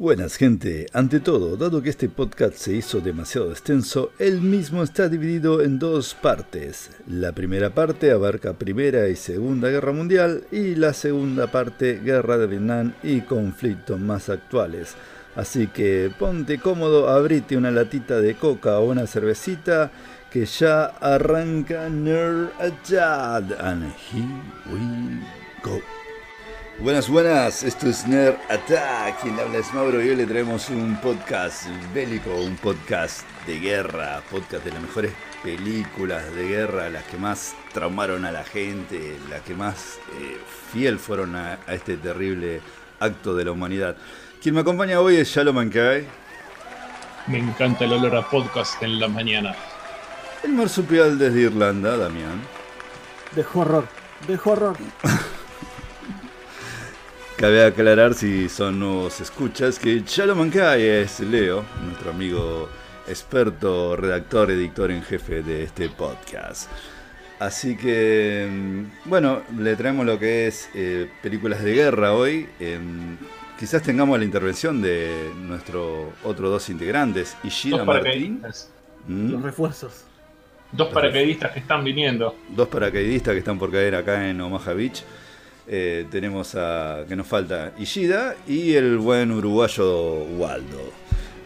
Buenas gente, ante todo, dado que este podcast se hizo demasiado extenso, el mismo está dividido en dos partes. La primera parte abarca Primera y Segunda Guerra Mundial y la segunda parte Guerra de Vietnam y conflictos más actuales. Así que ponte cómodo, abrite una latita de coca o una cervecita que ya arranca Nerd Attack and here we go. Buenas, buenas, esto es Nerd Attack, quien habla es Mauro y hoy le traemos un podcast bélico, un podcast de guerra, podcast de las mejores películas de guerra, las que más traumaron a la gente, las que más eh, fiel fueron a, este terrible acto de la humanidad. Quien me acompaña hoy es Shalom Mankai. Me encanta el olor a podcast en la mañana. El marsupial desde Irlanda, Damián. De horror, de horror. Cabe aclarar si son nuevos escuchas que Chalo Mancay es Leo, nuestro amigo experto, redactor, editor en jefe de este podcast. Así que, mm, bueno, le traemos lo que es eh, películas de guerra hoy. Em, quizás tengamos la intervención de nuestros otros dos integrantes, Ishida Martín. ¿Mm? Los refuerzos. Dos paracaidistas que están viniendo. Dos paracaidistas que están por caer acá en Omaha Beach. Eh, tenemos a que nos falta Ishida y el buen uruguayo Waldo.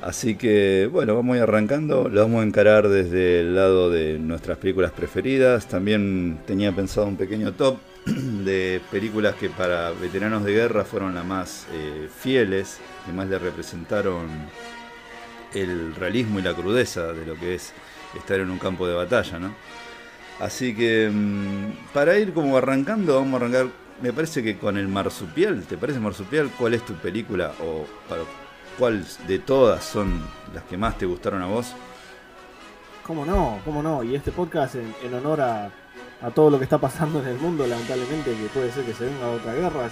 Así que bueno, vamos a ir arrancando. Lo vamos a encarar desde el lado de nuestras películas preferidas. También tenía pensado un pequeño top de películas que para veteranos de guerra fueron las más eh, fieles, que más le representaron el realismo y la crudeza de lo que es estar en un campo de batalla, ¿no? Así que mm, para ir como arrancando, vamos a arrancar me parece que con el marsupial, ¿te parece marsupial? ¿Cuál es tu película o para cuál de todas son las que más te gustaron a vos? ¿Cómo no? ¿Cómo no? Y este podcast en, honor a, todo lo que está pasando en el mundo, lamentablemente, que puede ser que se venga otra guerra.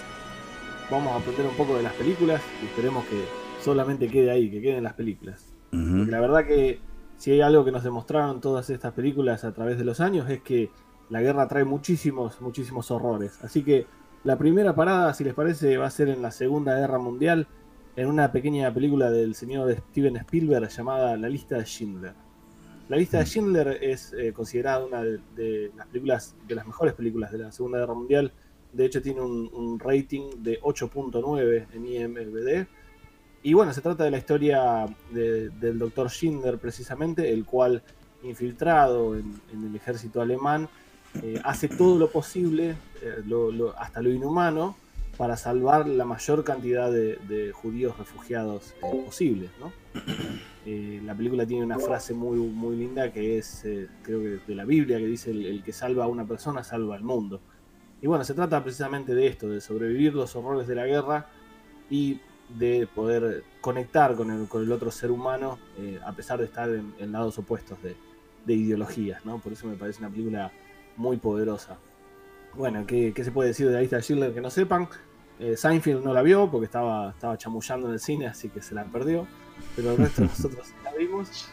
Vamos a aprender un poco de las películas y esperemos que solamente quede ahí, que queden las películas. Porque la verdad que si hay algo que nos demostraron todas estas películas a través de los años es que la guerra trae muchísimos, muchísimos horrores. Así que la primera parada, si les parece, va a ser en la Segunda Guerra Mundial, en una pequeña película del señor Steven Spielberg llamada La lista de Schindler. La lista de Schindler es eh, considerada una de, las películas, de las mejores películas de la Segunda Guerra Mundial. De hecho, tiene un, rating de 8.9 en IMDb. Y bueno, se trata de la historia del doctor Schindler, precisamente, el cual, infiltrado en el ejército alemán, eh, hace todo lo posible, eh, hasta lo inhumano, para salvar la mayor cantidad de, judíos refugiados eh, posibles. la película tiene una frase muy, muy linda que es, creo que de la Biblia, que dice, el, que salva a una persona salva al mundo. Y bueno, se trata precisamente de esto, de sobrevivir los horrores de la guerra y de poder conectar con el, otro ser humano a pesar de estar en, lados opuestos de, ideologías. ¿no? Por eso me parece una película muy poderosa. Bueno, ¿qué, se puede decir de la lista de Schindler que no sepan? Eh, Seinfeld no la vio porque estaba, estaba chamullando en el cine, así que se la perdió. Pero el resto de nosotros la vimos.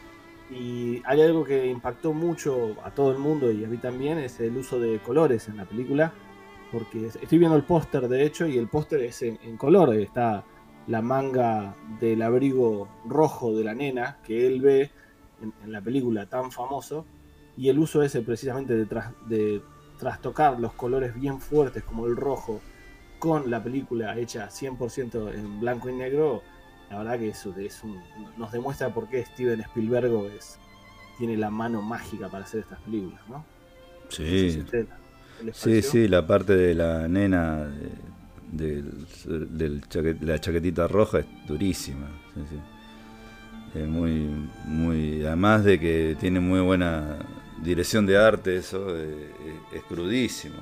Y hay algo que impactó mucho a todo el mundo y a mí también, es el uso de colores en la película. Porque estoy viendo el póster de hecho y el póster es en, color. Está la manga del abrigo rojo de la nena que él ve en la película tan famoso y el uso ese precisamente de, de trastocar los colores bien fuertes como el rojo con la película hecha 100% en blanco y negro, la verdad que eso es nos demuestra por qué Steven Spielberg es, tiene la mano mágica para hacer estas películas, ¿no? Sí. sí, sí, la parte de la nena de, la chaquetita roja es durísima. Es muy, muy, además de que tiene muy buena dirección de arte, eso eh, eh, es crudísimo.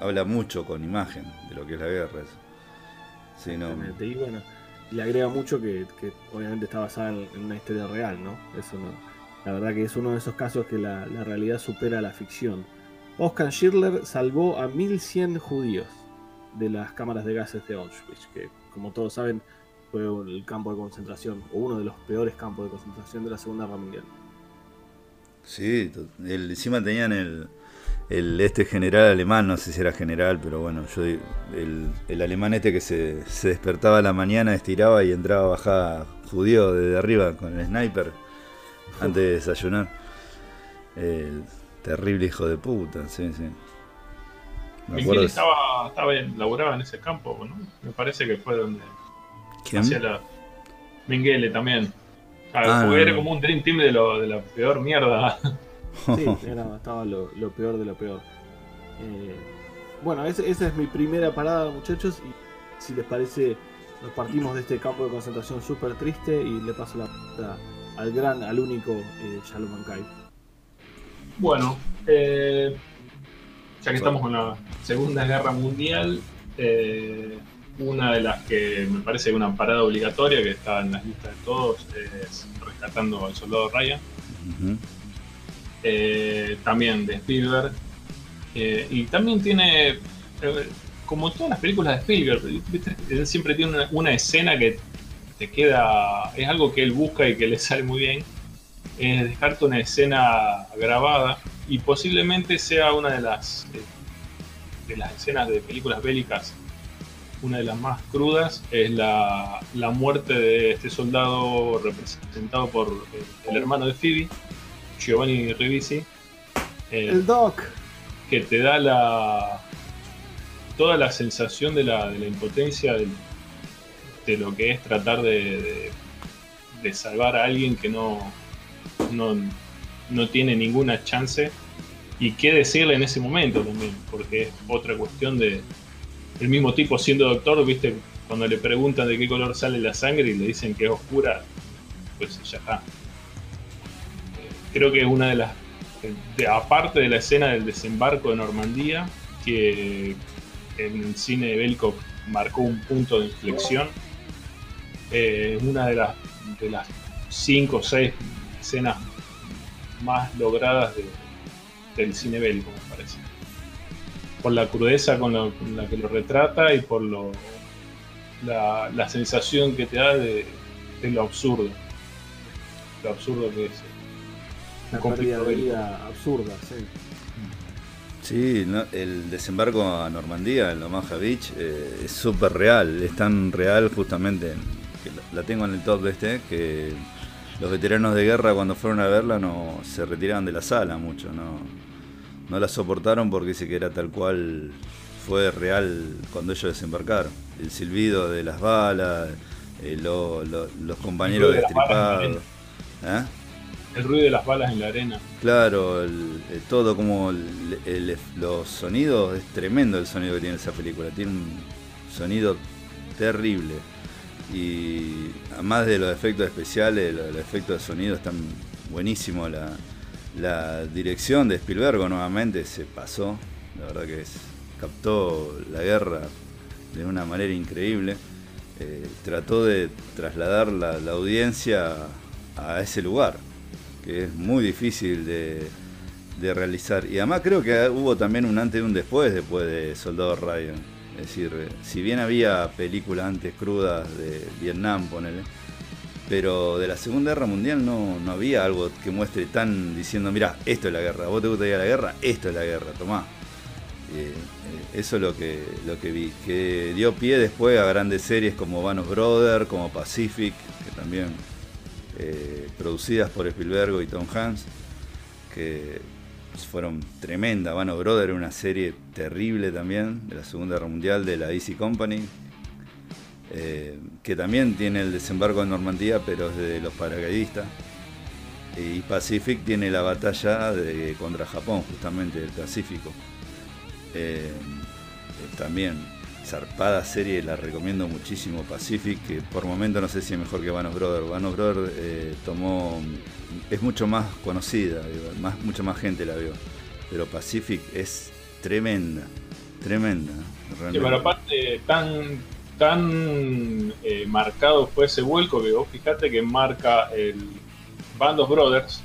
habla mucho con imagen de lo que es la guerra. Eso. Y le agrega mucho que, obviamente está basada en, una historia real, ¿no? Eso no. La verdad que es uno de esos casos que la, realidad supera la ficción. Oscar Schindler salvó a 1100 judíos de las cámaras de gases de Auschwitz, que como todos saben fue el campo de concentración, o uno de los peores campos de concentración de la Segunda Guerra Mundial. Sí, encima tenían el, el este general alemán, no sé si era general, pero bueno, yo el, el alemán este que se, se, despertaba a la mañana, estiraba y entraba bajada judío desde arriba con el sniper antes de desayunar. El terrible hijo de puta, sí, sí. Miguel estaba, estaba en, laburaba en ese campo, ¿no? Me parece que fue donde ¿Quién? hacía la. Minguele también. Ah, era como un Dream Team de, lo, de la peor mierda. Sí, era, estaba lo, lo, peor de lo peor. Eh, bueno, esa es mi primera parada, muchachos. Y si les parece, nos partimos de este campo de concentración súper triste y le paso la puerta al gran, al único eh, Shalom Kai. Bueno, eh, ya que estamos con la Segunda Guerra Mundial, eh, una de las que me parece una parada obligatoria que está en las listas de todos es Rescatando al Soldado Ryan. Eh, también de Spielberg. Eh, y también tiene, eh, como todas las películas de Spielberg, él siempre tiene una, escena que te queda, es algo que él busca y que le sale muy bien, es dejarte una escena grabada y posiblemente sea una de las, de las escenas de películas bélicas una de las más crudas es la, la, muerte de este soldado representado por el hermano de Phoebe, Giovanni Ribisi. Eh, el Doc. Que te da la. toda la sensación de la, de la impotencia de, lo que es tratar de, de, salvar a alguien que no, no, no tiene ninguna chance. Y qué decirle en ese momento también, porque es otra cuestión de. El mismo tipo siendo doctor, viste, cuando le preguntan de qué color sale la sangre y le dicen que es oscura, pues ya está. Creo que es una de las, aparte de la escena del desembarco de Normandía, que en el cine de Belko marcó un punto de inflexión, eh, una de las, de las cinco o seis escenas más logradas del cine bélico, me parece. Por la crudeza con, la que lo retrata y por lo, la, sensación que te da de, de, lo absurdo. Lo absurdo que es una de vida absurda, sí. Sí, el desembarco a Normandía, en Omaha Beach, eh, es súper real, es tan real justamente, que la tengo en el top de este, que los veteranos de guerra cuando fueron a verla no se retiraban de la sala mucho, no, no la soportaron porque dice que era tal cual fue real cuando ellos desembarcaron. El silbido de las balas, eh, los compañeros destripados. ¿Eh? El ruido de las balas en la arena. Claro, todo como los sonidos, es tremendo el sonido que tiene esa película, tiene un sonido terrible. Y además de los efectos especiales, los, efectos de sonido están buenísimos. La, dirección de Spielberg nuevamente se pasó, la verdad que es, captó la guerra de una manera increíble. Eh, trató de trasladar la audiencia a ese lugar que es muy difícil de, realizar. Y además creo que hubo también un antes y un después después de Soldado Ryan. Es decir, si bien había películas antes crudas de Vietnam, ponele, pero de la Segunda Guerra Mundial no, no había algo que muestre tan diciendo, mira, esto es la guerra, vos te gustaría la guerra, esto es la guerra, tomá. Eh, eh, eso es lo que, lo que vi, que dio pie después a grandes series como Vanos Brothers, como Pacific, que también eh, producidas por Spielberg y Tom Hanks, que fueron tremendas. Vano Brother, una serie terrible también de la Segunda Guerra Mundial de la Easy Company, eh, que también tiene el desembarco en Normandía, pero es de los paracaidistas. Y Pacific tiene la batalla de, contra Japón, justamente del Pacífico. Eh, también zarpada serie, la recomiendo muchísimo, Pacific, que por momento no sé si es mejor que Vanos Brothers. Vanos Brothers eh, tomó, es mucho más conocida, más, mucha más gente la vio, pero Pacific es tremenda, tremenda. pero aparte, tan, tan eh, marcado fue ese vuelco que vos fijate que marca el Bandos Brothers,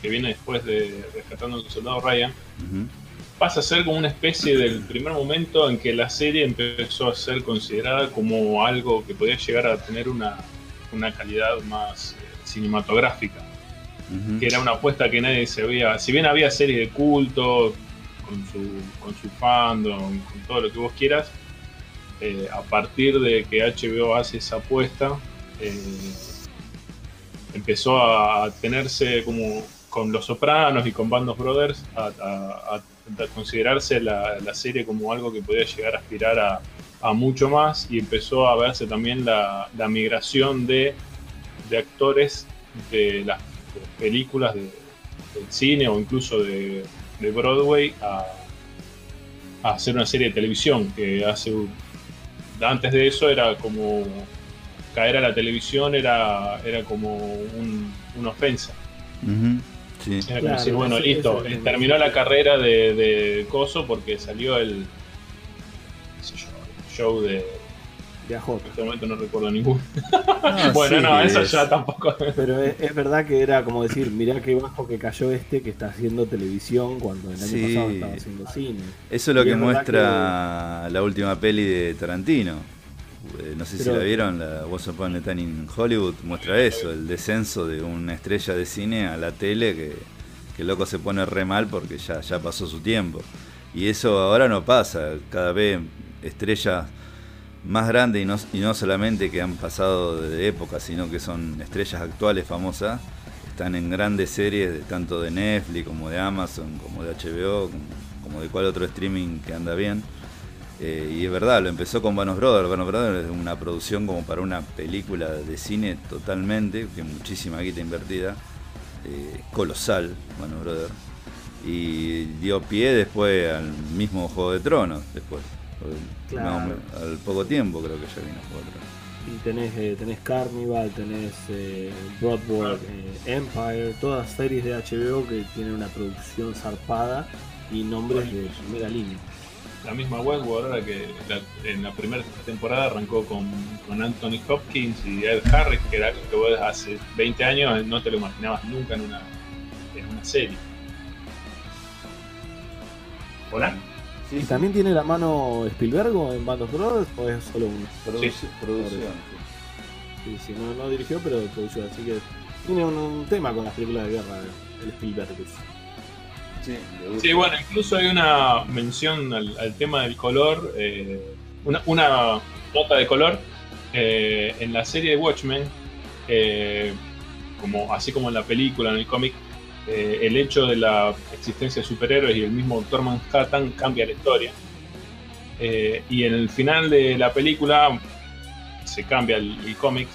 que viene después de Rescatando a soldado Ryan pasa a ser como una especie del primer momento en que la serie empezó a ser considerada como algo que podía llegar a tener una, calidad más eh, cinematográfica. Que era una apuesta que nadie se había. Si bien había series de culto, con su, con su fandom, con todo lo que vos quieras. Eh, a partir de que HBO hace esa apuesta, eh, empezó a tenerse como con Los Sopranos y con Bandos Brothers, a, considerarse la, serie como algo que podía llegar a aspirar a, mucho más y empezó a verse también la, migración de, actores de las películas del cine o incluso de, Broadway a, hacer una serie de televisión que hace antes de eso era como caer a la televisión era, era como una ofensa. Era como bueno, listo, terminó la carrera de, de, Coso porque salió el, show de. De AJ. En este momento no recuerdo ninguno. bueno, no, eso ya tampoco. Pero es, verdad que era como decir, mirá qué bajo que cayó este que está haciendo televisión cuando el año pasado estaba haciendo cine. Eso es lo que muestra la última peli de Tarantino. Eh, no sé si la vieron, la Once Upon a Time in Hollywood muestra eso, el descenso de una estrella de cine a la tele que, que loco se pone re mal porque ya, ya pasó su tiempo. Y eso ahora no pasa, cada vez estrellas más grandes y no, y no solamente que han pasado de época, sino que son estrellas actuales famosas, están en grandes series de, tanto de Netflix como de Amazon, como de HBO, como de cual otro streaming que anda bien. Eh, y es verdad, lo empezó con Vanos Brothers. Vanos Brothers es una producción como para una película de cine totalmente, que muchísima guita invertida, eh, colosal, Vanos Brothers. Y dio pie después al mismo Juego de Tronos, después. Al poco tiempo creo que ya vino Juego de Tronos. Y tenés, eh, tenés Carnival, tenés Broadway, Empire, todas series de HBO que tienen una producción zarpada y nombres de primera línea la misma Westworld, ahora que en la primera temporada arrancó con, Anthony Hopkins y Ed Harris, que era algo que vos hace 20 años no te lo imaginabas nunca en una, en una serie. ¿Hola? ¿Y también tiene la mano Spielberg en Band of Brothers o es solo un sí. producción? Sí, sí, no, no dirigió, pero produjo, así que tiene un, tema con las películas de guerra, el Spielberg. Sí, bueno, incluso hay una mención al, tema del color, eh, una, una, nota de color eh, en la serie de Watchmen, eh, como, así como en la película, en el cómic, el hecho de la existencia de superhéroes y el mismo Doctor Manhattan cambia la historia. y en el final de la película se cambia el, cómic,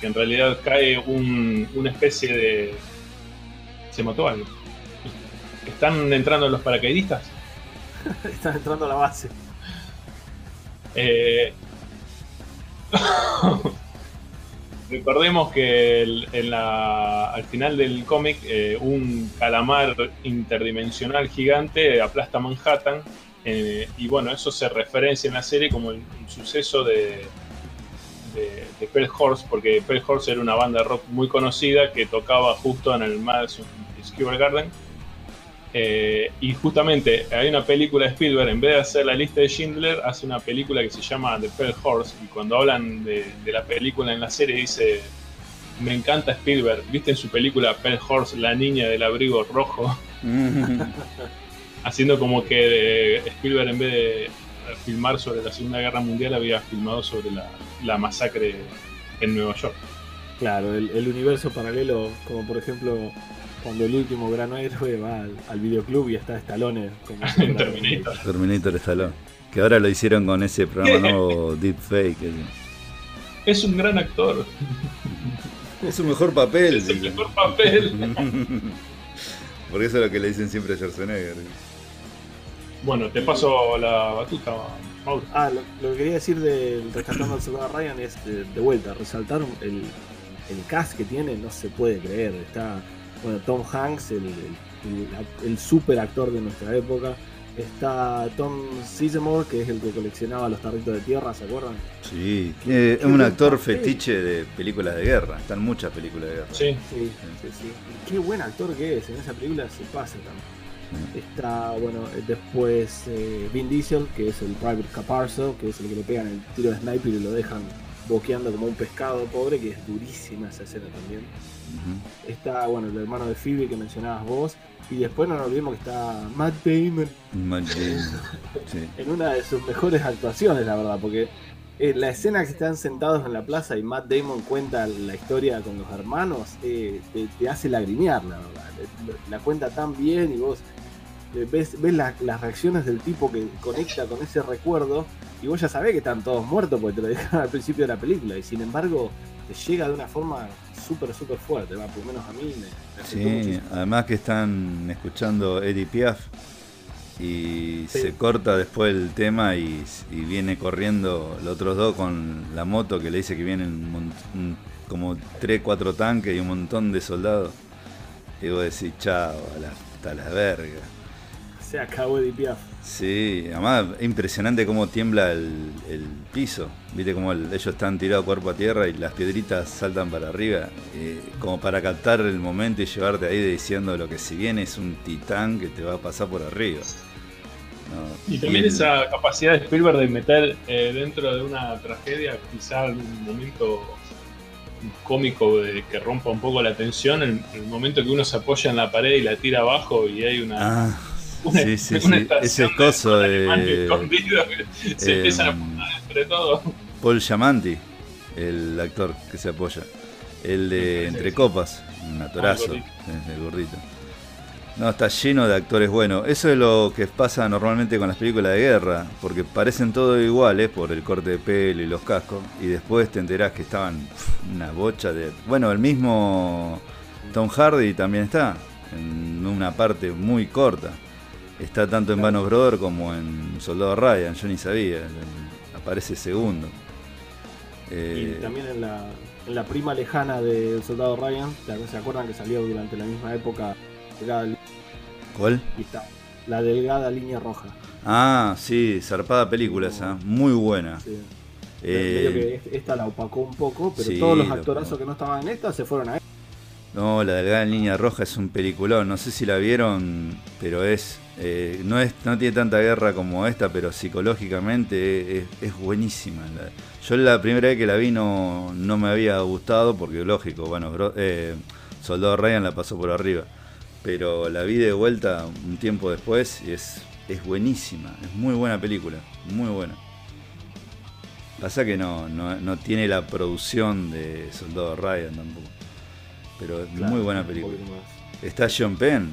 que en realidad cae una especie de... Se mató algo ¿Están entrando los paracaidistas? Están entrando a la base. Eh, recordemos que al final del cómic eh, un calamar interdimensional gigante aplasta Manhattan eh, y bueno, eso se referencia en la serie como el, suceso de, de, Pearl Horse, porque Pearl Horse era una banda rock muy conocida que tocaba justo en el Madison Square Garden eh, y justamente hay una película de Spielberg, en vez de hacer la lista de Schindler, hace una película que se llama The Pearl Horse. Y cuando hablan de, la película en la serie, dice: Me encanta Spielberg. ¿Viste en su película Pearl Horse, la niña del abrigo rojo? Haciendo como que Spielberg, en vez de filmar sobre la Segunda Guerra Mundial, había filmado sobre la, masacre en Nueva York. Claro, el universo paralelo, como por ejemplo cuando el último gran héroe va al, videoclub y está Stallone como Terminator. Terminator Stallone. Que ahora lo hicieron con ese programa nuevo Deepfake. Es un gran actor. Es su mejor papel. Es el mejor papel. Porque eso es lo que le dicen siempre a Schwarzenegger. Bueno, te paso la batuta, Mauro. Ah, lo, que quería decir del Rescatando al Soldado Ryan es de, vuelta, resaltar el, el cast que tiene, no se puede creer. Está bueno, Tom Hanks, el, super actor de nuestra época. Está Tom Sizemore, que es el que coleccionaba los tarritos de tierra, ¿se acuerdan? Sí, es un actor fetiche de películas de guerra. Están muchas películas de guerra. Sí. Sí, sí, Qué buen actor que es. En esa película se pasa también. Está, bueno, después eh, Vin Diesel, que es el Private Caparzo, que es el que le pegan el tiro de sniper y lo dejan boqueando como un pescado pobre, que es durísima esa escena también. Está, bueno, el hermano de Phoebe que mencionabas vos. Y después no nos olvidemos que está Matt Damon. Matt Damon. en una de sus mejores actuaciones, la verdad, porque eh, la escena que están sentados en la plaza y Matt Damon cuenta la historia con los hermanos, eh, te, hace lagrimear, la verdad. La cuenta tan bien y vos eh, ves, ves las reacciones del tipo que conecta con ese recuerdo y vos ya sabés que están todos muertos porque te lo dejaron al principio de la película y sin embargo te llega de una forma súper, súper fuerte, va, por lo menos a mí me, Sí, además que están escuchando Eddie Piaf y se corta después el tema y, viene corriendo los otros dos con la moto que le dice que vienen como 3, 4 tanques y un montón de soldados. Y vos decís, chao, hasta la verga. Se acabó de Piaf. Sí, además es impresionante cómo tiembla el, piso. Viste cómo ellos están tirados cuerpo a tierra y las piedritas saltan para arriba. Eh, como para captar el momento y llevarte ahí diciendo lo que si bien es un titán que te va a pasar por arriba. y también esa capacidad de Spielberg de meter eh, dentro de una tragedia quizá un momento cómico de que rompa un poco la tensión, el, el, momento que uno se apoya en la pared y la tira abajo y hay una... Ah sí, sí, sí. Ese coso de. se empiezan a apuntar entre todos. Paul Giamanti, el actor que se apoya. El de Entre Copas, un atorazo, el gordito. No, está lleno de actores buenos. Eso es lo que pasa normalmente con las películas de guerra, porque parecen todos iguales por el corte de pelo y los cascos, y después te enterás que estaban una bocha de... Bueno, el mismo Tom Hardy también está, en una parte muy corta. Está tanto en Vanos Brother como en Soldado Ryan, yo ni sabía, aparece segundo. y eh, también en la, en la prima lejana de Soldado Ryan, ¿se acuerdan que salió durante la misma época? ¿Cuál? la delgada línea roja. Ah, sí, zarpada película esa, muy buena. Sí. Eh, que esta la opacó un poco, pero todos los actorazos que no estaban en esta se fueron a No, la delgada línea roja es un peliculón, no sé si la vieron, pero es eh, no, es, no tiene tanta guerra como esta, pero psicológicamente es, buenísima. yo la primera vez que la vi no, me había gustado, porque lógico, bueno, eh, Soldado Ryan la pasó por arriba. Pero la vi de vuelta un tiempo después y es, es buenísima, es muy buena película, muy buena. Pasa que no, no, tiene la producción de Soldado Ryan tampoco. Pero es muy buena película. Está John Penn.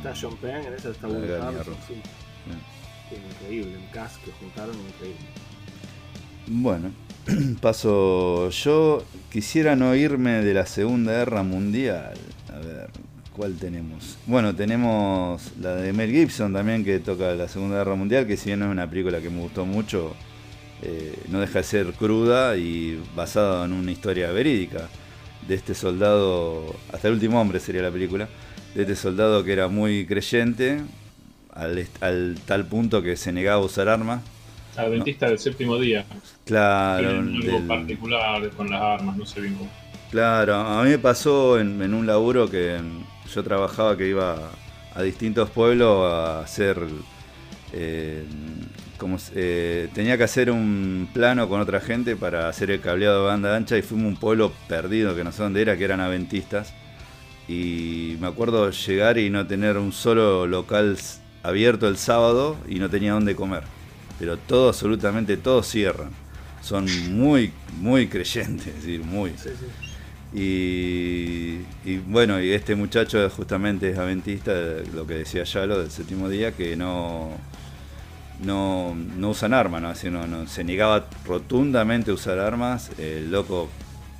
Está John Penn, en esa está Woody sí. Increíble, un cast que juntaron, increíble. Bueno, paso yo. Quisiera no irme de la Segunda Guerra Mundial. A ver, ¿cuál tenemos? Bueno, tenemos la de Mel Gibson también que toca la Segunda Guerra Mundial, que si bien no es una película que me gustó mucho, eh, no deja de ser cruda y basada en una historia verídica de este soldado, hasta el último hombre sería la película, de este soldado que era muy creyente, al, tal punto que se negaba a usar armas. Adventista del séptimo día. Claro. algo particular con las armas, no sé bien cómo. Claro, a mí me pasó en, un laburo que yo trabajaba que iba a distintos pueblos a hacer eh, como eh, tenía que hacer un plano con otra gente para hacer el cableado de banda ancha y fuimos a un pueblo perdido que no sé dónde era, que eran adventistas. Y me acuerdo llegar y no tener un solo local abierto el sábado y no tenía dónde comer. Pero todo, absolutamente todos cierran. Son muy, muy creyentes, es decir, muy. Y, y, bueno, y este muchacho justamente es adventista, lo que decía lo del séptimo día, que no, no, no usan armas, ¿no? no, se negaba rotundamente a usar armas. El loco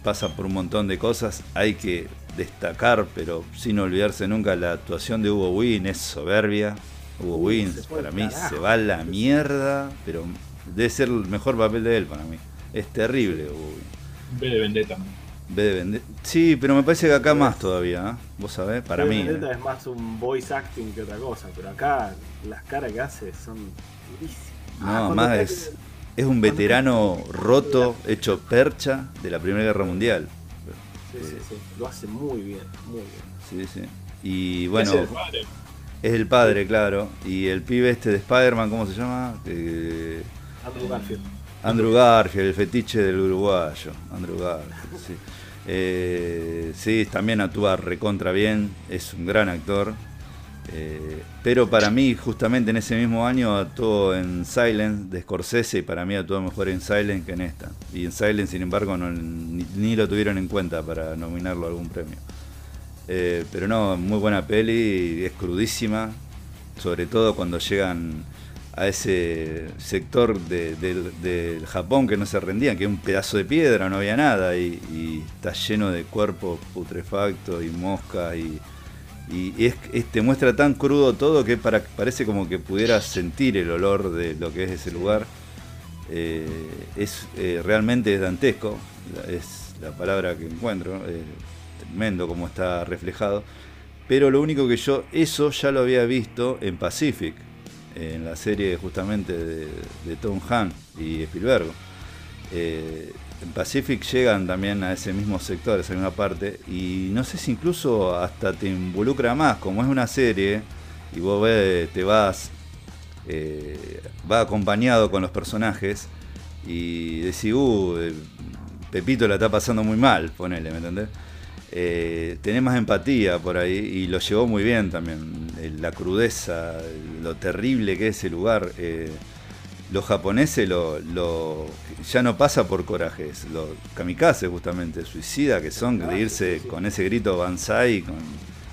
pasa por un montón de cosas. Hay que destacar, pero sin olvidarse nunca, la actuación de Hugo Wynn es soberbia. Hugo Wynn, para mí, se va a la mierda, pero debe ser el mejor papel de él para mí. Es terrible, Hugo B de Vendetta. B de Vendetta. Sí, pero me parece que acá más todavía, ¿eh? Vos sabés, para mí. Vendetta ¿eh? es más un voice acting que otra cosa, pero acá las caras que hace son no, más es, es un veterano roto, hecho percha de la Primera Guerra Mundial. Sí, sí, sí. Lo hace muy bien, muy bien. Sí, sí. Y bueno. Es el padre. Es el padre, claro. Y el pibe este de Spider-Man, ¿cómo se llama? Andrew Garfield. Andrew Garfield, el fetiche del uruguayo. Andrew Garfield, sí. Eh, sí, también actúa recontra bien, es un gran actor. Eh, pero para mí, justamente en ese mismo año actuó en Silence de Scorsese y para mí actuó mejor en Silence que en esta. Y en Silence, sin embargo, ni, lo tuvieron en cuenta para nominarlo a algún premio. Eh, pero no, muy buena peli, es crudísima, sobre todo cuando llegan a ese sector del Japón que no se rendían, que es un pedazo de piedra, no había nada, y, está lleno de cuerpos putrefactos y moscas y y es, te muestra tan crudo todo que para, parece como que pudieras sentir el olor de lo que es ese lugar. Eh, es eh, realmente dantesco, es la palabra que encuentro, eh, tremendo como está reflejado. Pero lo único que yo, eso ya lo había visto en Pacific, en la serie justamente de, de Tom Hanks y Spielberg en Pacific llegan también a ese mismo sector, a esa misma parte, y no sé si incluso hasta te involucra más, como es una serie, y vos ves, te vas, eh, va acompañado con los personajes, y decís, uh, eh, Pepito la está pasando muy mal, ponele, ¿me entendés? Eh, tenés más empatía por ahí y lo llevó muy bien también. La crudeza, lo terrible que es ese lugar los japoneses lo, ya no pasa por corajes, los kamikazes justamente, suicida que son, de irse con ese grito Banzai, con,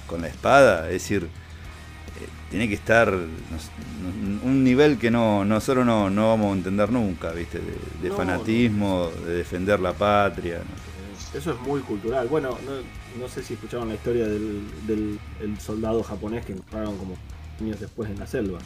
con la espada, es decir, eh, tiene que estar un nivel que no nosotros no, no vamos a entender nunca, ¿viste? De, fanatismo, de defender la patria. Eso es muy cultural. Bueno, no, sé si escucharon la historia del, del soldado japonés que encontraron como años después en la selva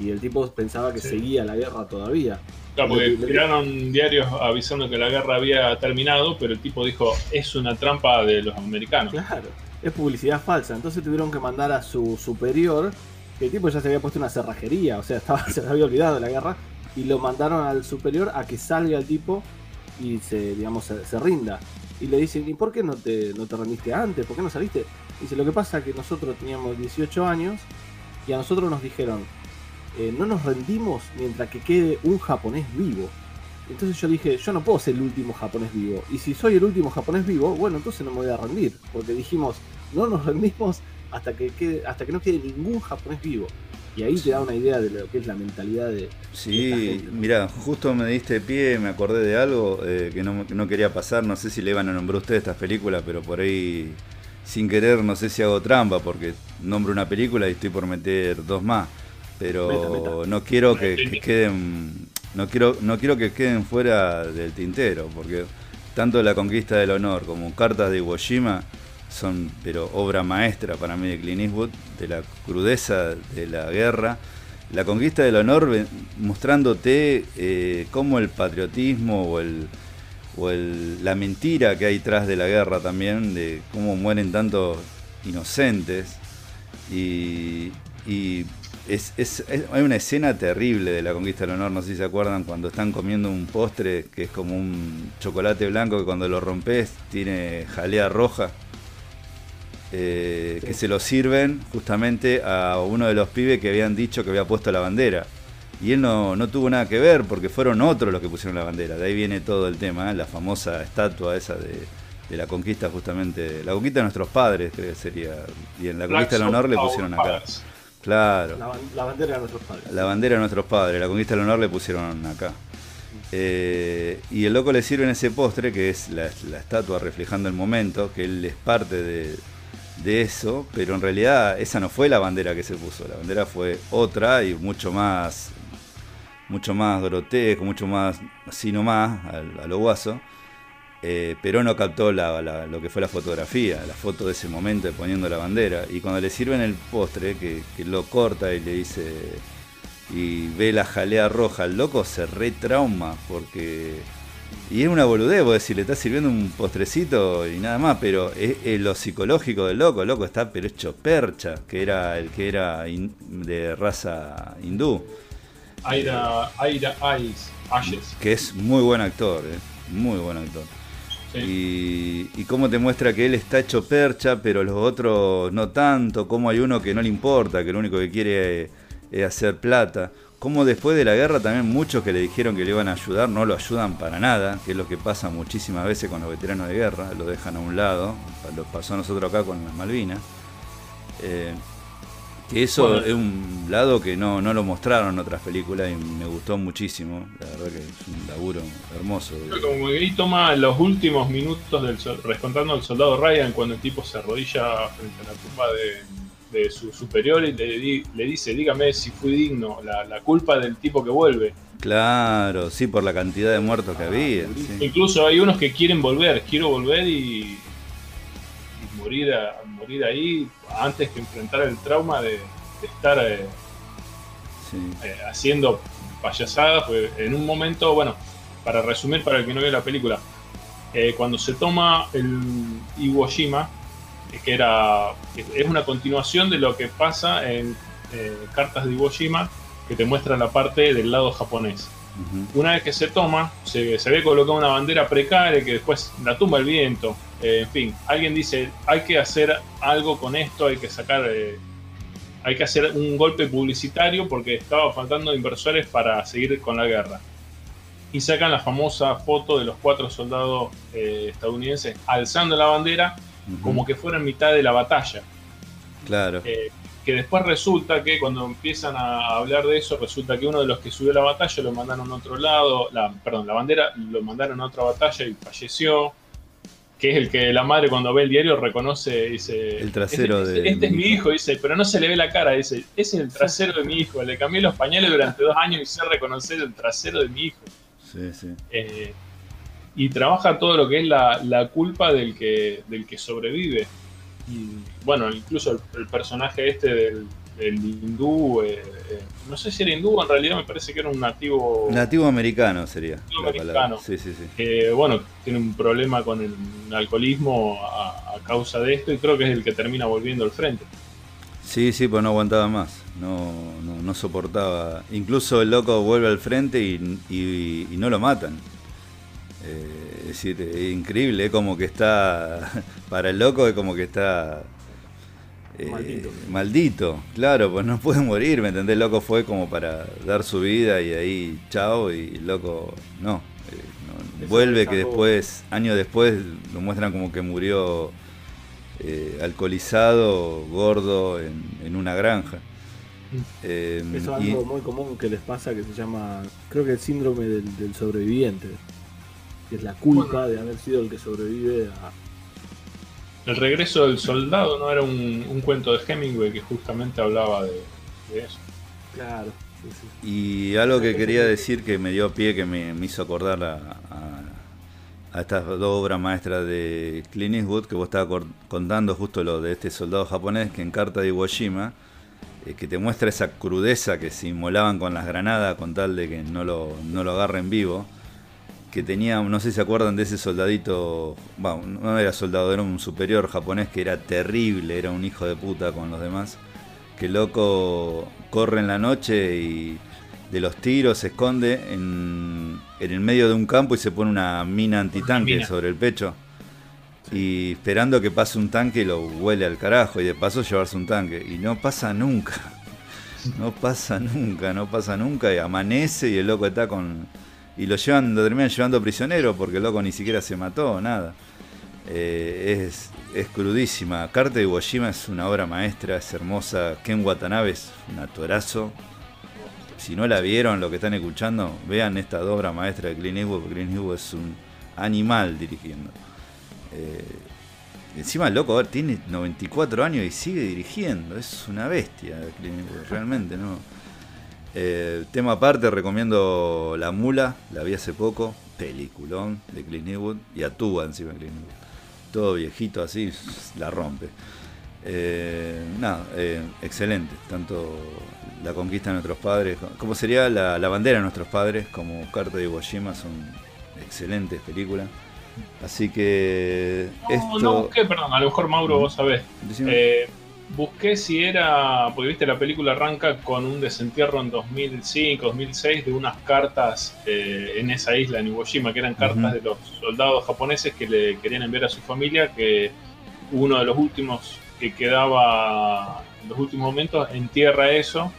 y el tipo pensaba que seguía la guerra todavía. Claro, porque tiraron diarios avisando que la guerra había terminado, pero el tipo dijo, es una trampa de los americanos. Claro, es publicidad falsa. Entonces tuvieron que mandar a su superior, que el tipo ya se había puesto una cerrajería, o sea, estaba, se había olvidado de la guerra, y lo mandaron al superior a que salga el tipo y se, digamos, se, rinda. Y le dicen, ¿y por qué no te, no te rendiste antes? ¿Por qué no saliste? Dice, lo que pasa es que nosotros teníamos 18 años y a nosotros nos dijeron, eh, no nos rendimos mientras que quede un japonés vivo. Entonces yo dije, yo no puedo ser el último japonés vivo. Y si soy el último japonés vivo, bueno, entonces no me voy a rendir. Porque dijimos, no nos rendimos hasta que, quede, hasta que no quede ningún japonés vivo. Y ahí te da una idea de lo que es la mentalidad de... Sí, mira, justo me diste pie, me acordé de algo eh, que no, no, quería pasar. No sé si le iban a nombrar ustedes estas películas, pero por ahí sin querer no sé si hago trampa porque nombro una película y estoy por meter dos más pero no quiero que, queden no quiero no quiero que queden fuera del tintero porque tanto la conquista del honor como cartas de Iwo Jima son pero obra maestra para mí de Clint Eastwood de la crudeza de la guerra. La conquista del honor mostrándote eh, cómo el patriotismo o el o el, la mentira que hay tras de la guerra también de cómo mueren tantos inocentes y, y es, es, hay una escena terrible de la conquista del honor, no sé si se acuerdan, cuando están comiendo un postre que es como un chocolate blanco que cuando lo rompes tiene jalea roja. Eh, que se lo sirven justamente a uno de los pibes que habían dicho que había puesto la bandera. Y él no, no tuvo nada que ver porque fueron otros los que pusieron la bandera. De ahí viene todo el tema, ¿eh? la famosa estatua esa de, de la conquista justamente, la conquista de nuestros padres, creo que sería. Y en la conquista del honor le pusieron acá. Claro. La, bandera de nuestros padres. La bandera de nuestros padres, la conquista del honor le pusieron acá. Eh, y el loco le sirve en ese postre, que es la, estatua reflejando el momento, que él es parte de, eso, pero en realidad esa no fue la bandera que se puso, la bandera fue otra y mucho más, mucho más grotesco, mucho más así nomás, a, a lo guaso. Eh, pero no captó lo que fue la fotografía, la foto de ese momento de poniendo la bandera. Y cuando le sirven el postre, que, lo corta y le dice, y ve la jalea roja, el loco se retrauma porque... Y es una boludez, vos decir, le está sirviendo un postrecito y nada más, pero es, lo psicológico del loco, el loco está pero hecho percha, que era el que era de raza hindú. Aira, Aira Ayes. Que es muy buen actor, eh, muy buen actor. Y, cómo te muestra que él está hecho percha, pero los otros no tanto, como hay uno que no le importa, que lo único que quiere es, hacer plata. como después de la guerra también muchos que le dijeron que le iban a ayudar no lo ayudan para nada, que es lo que pasa muchísimas veces con los veteranos de guerra, lo dejan a un lado, lo pasó a nosotros acá con las Malvinas. Eh, que eso es un lado que no, no lo mostraron en otras películas y me gustó muchísimo. La verdad que es un laburo hermoso. Como que ahí toma los últimos minutos del rescontando al soldado Ryan cuando el tipo se arrodilla frente a la tumba de, su superior y le, le, dice, dígame si fui digno, la, culpa del tipo que vuelve. Claro, sí, por la cantidad de muertos que había. Incluso hay unos que quieren volver, quiero volver y, morir, morir ahí antes que enfrentar el trauma de, estar eh, eh, haciendo payasadas. Pues en un momento, bueno, para resumir para el que no vio la película, eh, cuando se toma el Iwo Jima, que era es una continuación de lo que pasa en Cartas de Iwo Jima, que te muestra la parte del lado japonés. Una vez que se toma, se, se ve colocada una bandera precaria que después la tumba el viento, eh, en fin, alguien dice, hay que hacer algo con esto, hay que sacar, eh, hay que hacer un golpe publicitario porque estaba faltando inversores para seguir con la guerra. Y sacan la famosa foto de los cuatro soldados eh, estadounidenses alzando la bandera como que fuera en mitad de la batalla. Claro. que después resulta que cuando empiezan a hablar de eso, resulta que uno de los que subió la batalla lo mandaron a otro lado, la, perdón, la bandera lo mandaron a otra batalla y falleció que es el que la madre cuando ve el diario reconoce, dice... El trasero este, de... Este es mi hijo, dice, pero no se le ve la cara, dice, ese es el trasero de mi hijo, le cambié los pañales durante dos años y sé reconocer el trasero de mi hijo. Sí, sí. Eh, y trabaja todo lo que es la, culpa del que, del que sobrevive. Y bueno, incluso el personaje este del, el hindú, eh, eh, no sé si era hindú, en realidad me parece que era un nativo... Nativo americano sería. Nativo americano. Sí, sí, sí. Que, bueno, tiene un problema con el alcoholismo a, causa de esto y creo que es el que termina volviendo al frente. Sí, sí, pues no aguantaba más, no, no, soportaba. Incluso el loco vuelve al frente y, no lo matan. Eh, es decir, es increíble, es como que está, para el loco es como que está. Eh, maldito. claro, pues no puede morir, ¿me entendés? Loco fue como para dar su vida y ahí chao y loco no. Eh, vuelve que después, años después, lo muestran como que murió eh, alcoholizado, gordo, en, una granja. Eso es algo muy común que les pasa que se llama, creo que el síndrome del, sobreviviente, que es la culpa de haber sido el que sobrevive a, el regreso del soldado no era un, cuento de Hemingway que justamente hablaba de, eso. Claro. Y algo que quería decir que me dio pie, que me, hizo acordar a, estas dos obras maestras de Clint Eastwood, que vos estabas contando justo lo de este soldado japonés que en Carta de Iwo Jima, eh, que te muestra esa crudeza que se inmolaban con las granadas con tal de que no lo, no lo agarren vivo que tenía, no sé si se acuerdan de ese soldadito, bueno, no era soldado, era un superior japonés que era terrible, era un hijo de puta con los demás, que loco corre en la noche y de los tiros se esconde en, en el medio de un campo y se pone una mina antitanque sobre el pecho. Y esperando que pase un tanque y lo huele al carajo y de paso llevarse un tanque. Y no pasa nunca. No pasa nunca, no pasa nunca. Y amanece y el loco está con, y lo llevan, lo terminan llevando prisionero porque el loco ni siquiera se mató, nada. Eh, es, es, crudísima. Carta de Iwo es una obra maestra, es hermosa. Ken Watanabe es un actorazo. Si no la vieron, lo que están escuchando, vean esta obra maestra de Clint Eastwood, porque Clint Eastwood es un animal dirigiendo. Eh, encima el loco tiene 94 años y sigue dirigiendo, es una bestia Clint Eastwood, realmente, ¿no? Eh, tema aparte, recomiendo La Mula, la vi hace poco, peliculón de Clint Eastwood y actúa encima de Clint Eastwood. Todo viejito así, la rompe. Eh, nada, eh, excelente, tanto La Conquista de Nuestros Padres, como sería la, Bandera de Nuestros Padres, como Carta de Iwo Jima, son excelentes películas. Así que. No, esto... no perdón, a lo mejor Mauro, vos sabés busqué si era, porque viste la película arranca con un desentierro en 2005, 2006 de unas cartas eh, en esa isla, en Iwo Jima, que eran cartas de los soldados japoneses que le querían enviar a su familia, que uno de los últimos que quedaba en los últimos momentos entierra eso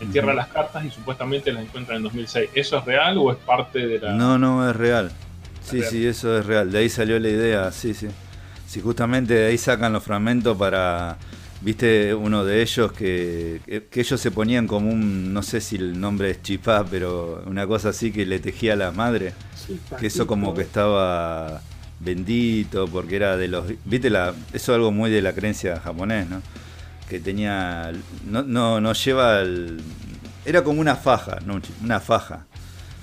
entierra las cartas y supuestamente las encuentra en 2006. ¿Eso es real o es parte de la.? No, no, es real. Sí, sí, eso es real. De ahí salió la idea, sí, sí. Sí, justamente de ahí sacan los fragmentos para. Viste, uno de ellos que, que ellos se ponían como un, no sé si el nombre es chipá, pero una cosa así que le tejía a la madre. que eso como que estaba bendito, porque era de los... Viste, la, eso es algo muy de la creencia japonés, ¿no? Que tenía... No, no, no lleva el... Era como una faja, no, una faja.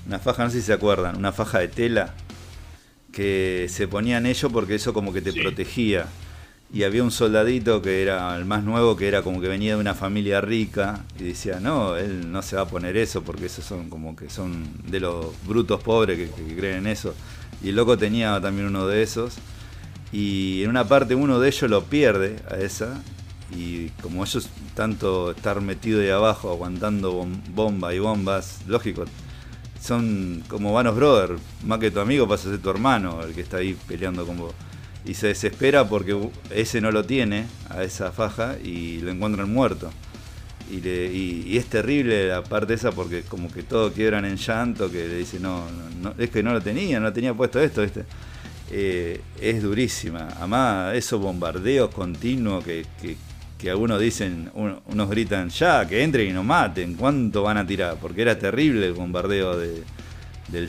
Una faja, no sé si se acuerdan, una faja de tela que se ponían ellos porque eso como que te protegía. Y había un soldadito que era el más nuevo, que era como que venía de una familia rica y decía, no, él no se va a poner eso porque esos son como que son de los brutos pobres que, creen en eso. Y el loco tenía también uno de esos. Y en una parte uno de ellos lo pierde a esa. Y como ellos tanto estar metido ahí abajo aguantando bomba y bombas, lógico, son como vanos brother. Más que tu amigo pasa a ser tu hermano, el que está ahí peleando con vos. Y se desespera porque ese no lo tiene a esa faja y lo encuentran muerto. Y, es terrible la parte esa porque como que todos quiebran en llanto, que le dice, no, no, es que no lo tenía, no tenía puesto esto, este. es durísima. Además, esos bombardeos continuos que, que, algunos dicen, unos gritan, ya, que entren y nos maten, ¿cuánto van a tirar? Porque era terrible el bombardeo de,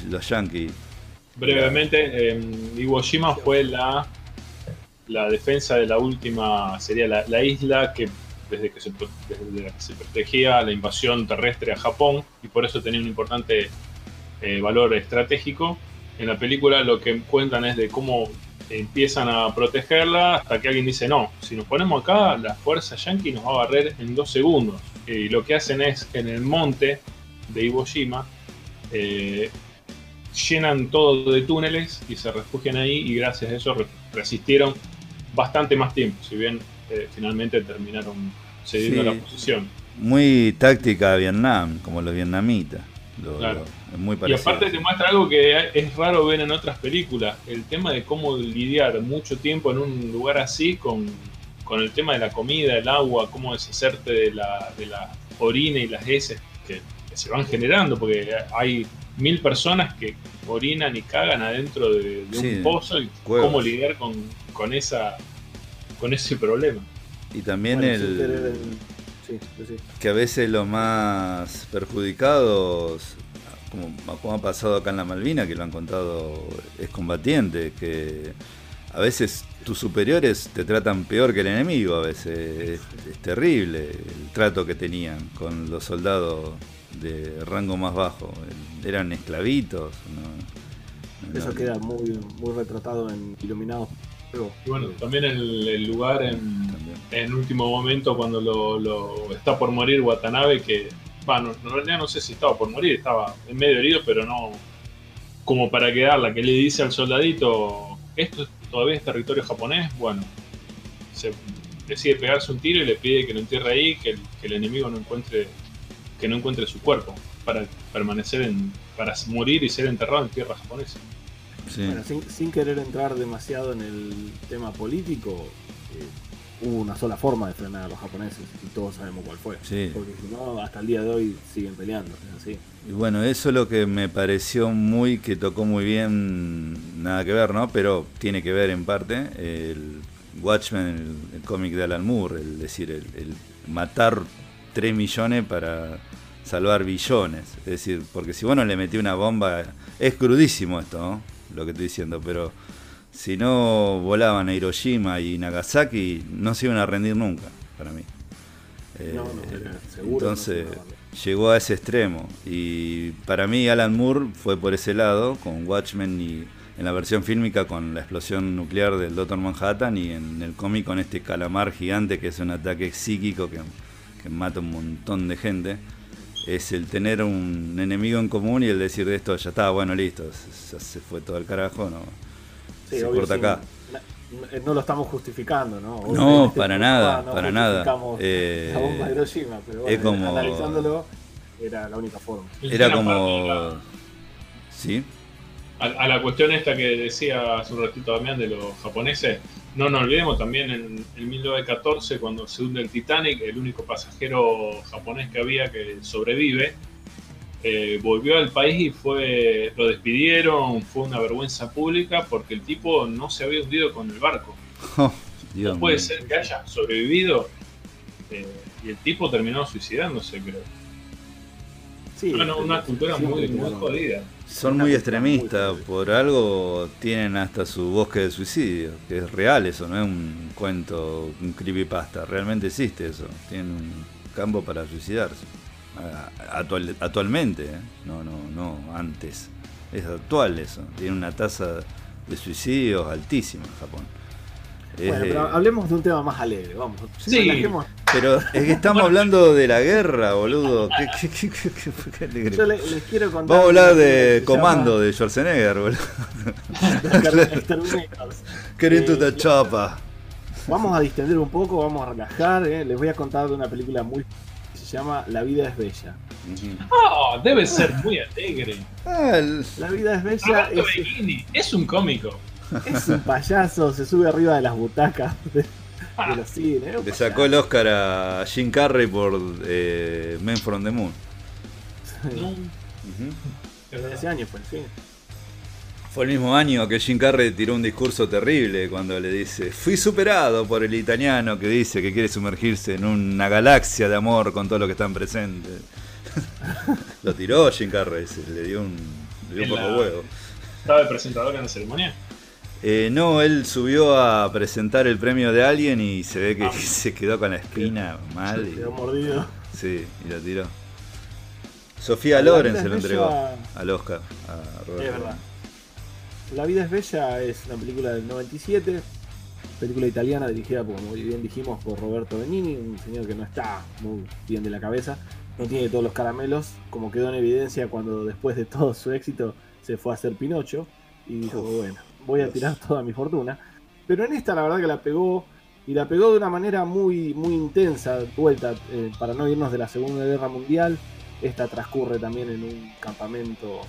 los yankees. Brevemente, eh, Iwo Jima fue la, la defensa de la última, sería la, la isla que desde que se, se protegía la invasión terrestre a Japón y por eso tenía un importante eh, valor estratégico. En la película lo que cuentan es de cómo empiezan a protegerla hasta que alguien dice, no, si nos ponemos acá, la fuerza yankee nos va a barrer en dos segundos. Y lo que hacen es, en el monte de Iwo Jima, eh, llenan todo de túneles y se refugian ahí y gracias a eso resistieron bastante más tiempo, si bien finalmente terminaron cediendo la posición. Muy táctica de Vietnam, como los vietnamitas. muy y aparte te muestra algo que es raro ver en otras películas, el tema de cómo lidiar mucho tiempo en un lugar así con, el tema de la comida, el agua, cómo deshacerte de la, de la orina y las heces que, se van generando, porque hay mil personas que orinan y cagan adentro de, un pozo y cómo lidiar con, con esa con ese problema. Y también el... Que a veces los más perjudicados, como, ha pasado acá en la Malvina, que lo han contado es combatiente, que a veces tus superiores te tratan peor que el enemigo, a veces es, terrible el trato que tenían con los soldados de rango más bajo. Eran esclavitos. Eso queda muy, muy retratado en Iluminados y bueno, también el, lugar en, en, último momento cuando lo, está por morir Watanabe, que, bueno, en realidad no sé si estaba por morir, estaba en medio herido, pero no como para quedarla, que le dice al soldadito, esto todavía es territorio japonés, bueno, se decide pegarse un tiro y le pide que lo entierre ahí, que el, enemigo no encuentre, que no encuentre su cuerpo, para permanecer en, para morir y ser enterrado en tierra japonesa. Bueno, sin, querer entrar demasiado en el tema político, eh, hubo una sola forma de frenar a los japoneses y todos sabemos cuál fue. Porque si no, hasta el día de hoy siguen peleando. así. Y bueno, eso es lo que me pareció muy, que tocó muy bien, nada que ver, ¿no? Pero tiene que ver en parte, el Watchmen, el, cómic de Alan Moore, el decir, el, el matar 3 millones para salvar billones. Es decir, porque si bueno le metí una bomba, es crudísimo esto, ¿no? lo que estoy diciendo, pero si no volaban a Hiroshima y Nagasaki, no se iban a rendir nunca, para mí. Eh, entonces llegó a ese extremo y para mí Alan Moore fue por ese lado con Watchmen y en la versión fílmica con la explosión nuclear del Doctor Manhattan y en el cómic con este calamar gigante que es un ataque psíquico que, que mata un montón de gente es el tener un enemigo en común y el decir de esto ya está, bueno, listo, ya se fue todo el carajo, no se corta acá. No, lo estamos justificando, ¿no? no, para nada, para nada. Eh, la bomba de Hiroshima, pero bueno, es como... analizándolo era la única forma. Era como... ¿Sí? A, la cuestión esta que decía hace un ratito Damián de los japoneses, no nos olvidemos también en, en 1914, cuando se hunde el Titanic, el único pasajero japonés que había que sobrevive, eh, volvió al país y fue lo despidieron, fue una vergüenza pública porque el tipo no se había hundido con el barco. Oh, no puede ser que haya sobrevivido eh, y el tipo terminó suicidándose, creo. Sí, Bueno, una cultura sí, muy, muy jodida. Son muy extremistas, muy por algo tienen hasta su bosque de suicidio, que es real eso, no es un cuento, un creepypasta, realmente existe eso, tienen un campo para suicidarse. Actual- actualmente, ¿eh? no, no, no, antes, es actual eso, tiene una tasa de suicidios altísima en Japón. Bueno, pero hablemos de un tema más alegre, vamos. Sí. Pero es que estamos hablando de la guerra, boludo. ¿Qué- qué- qué- qué- qué- qué alegre? Yo le- les quiero contar. Vamos a hablar de Comando de Schwarzenegger, boludo. Queriendo Eh, esta chapa. Vamos a distender un poco, vamos a relajar. eh. Les voy a contar de una película muy. que se llama La vida es bella. Oh, debe ser muy alegre. Ah, el- La vida es bella es, es un cómico. es un payaso, se sube arriba de las butacas de, los cines. le sacó el. Oscar a Jim Carrey por eh, Men from the Moon. No, es verdad. Ese año fue. Fue el mismo año que Jim Carrey tiró un discurso terrible cuando le dice, fui superado por el italiano que dice que quiere sumergirse en una galaxia de amor con todo lo que están presentes. lo tiró Jim Carrey, se le dio un, le dio un poco la- huevo. ¿Estaba de presentador en la ceremonia? Eh, no, él subió a presentar el premio de alguien y se ve que Ah. se quedó con la espina mal. y- Quedó mordido. Sí, y lo tiró. Sofía Loren se lo entregó bella. al Oscar. A Robert Es verdad. La vida es bella es una película del 97, película italiana dirigida, como muy bien dijimos, por Roberto Benini, un señor que no está muy bien de la cabeza, no tiene todos los caramelos, como quedó en evidencia cuando después de todo su éxito se fue a hacer Pinocho y dijo, Uf, bueno, voy a tirar toda mi fortuna. Pero en esta la verdad que la pegó y la pegó de una manera muy, muy intensa, vuelta, eh, para no irnos de la Segunda Guerra Mundial. Esta transcurre también en un campamento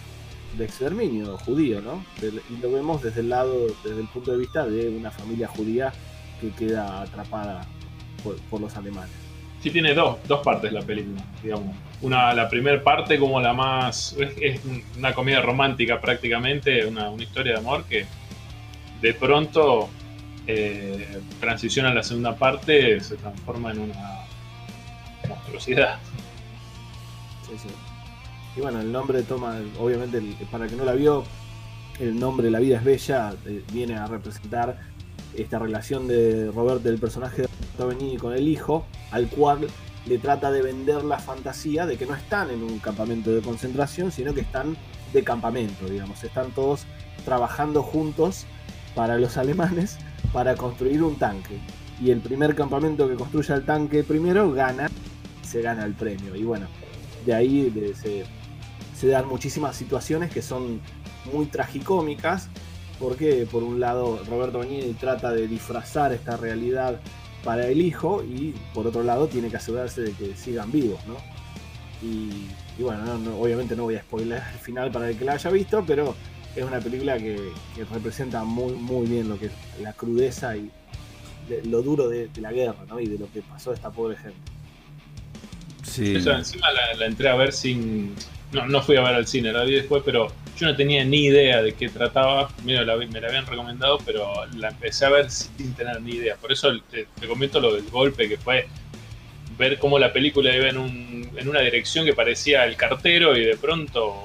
de exterminio judío, ¿no? Y lo vemos desde el lado, desde el punto de vista de una familia judía que queda atrapada por, por los alemanes. Sí, tiene dos, dos partes la película, digamos. Una, la primera parte como la más... Es, es una comedia romántica prácticamente, una, una historia de amor que de pronto eh, transiciona a la segunda parte, se transforma en una monstruosidad. Sí, sí. Y bueno, el nombre toma, obviamente, para el que no la vio, el nombre La vida es bella eh, viene a representar esta relación de Robert, del personaje de con el hijo, al cual le trata de vender la fantasía de que no están en un campamento de concentración, sino que están de campamento, digamos, están todos trabajando juntos para los alemanes para construir un tanque. Y el primer campamento que construya el tanque primero gana, se gana el premio. Y bueno, de ahí se, dan muchísimas situaciones que son muy tragicómicas, porque por un lado Roberto Benigni trata de disfrazar esta realidad para el hijo y por otro lado tiene que asegurarse de que sigan vivos, ¿no? Y, bueno, no- no- obviamente no voy a spoiler el final para el que la haya visto, pero es una película que, que representa muy, muy bien lo que es la crudeza y de- lo duro de, de la guerra, ¿no? Y de lo que pasó a esta pobre gente. Sí. Eso encima la, la entré a ver sin... No, no fui a ver al cine, la vi después, pero yo no tenía ni idea de qué trataba. Medio la me la habían recomendado, pero la empecé a ver sin tener ni idea. Por eso te, te comento lo del golpe, que fue ver cómo la película iba en, un- en una dirección que parecía el cartero y de pronto...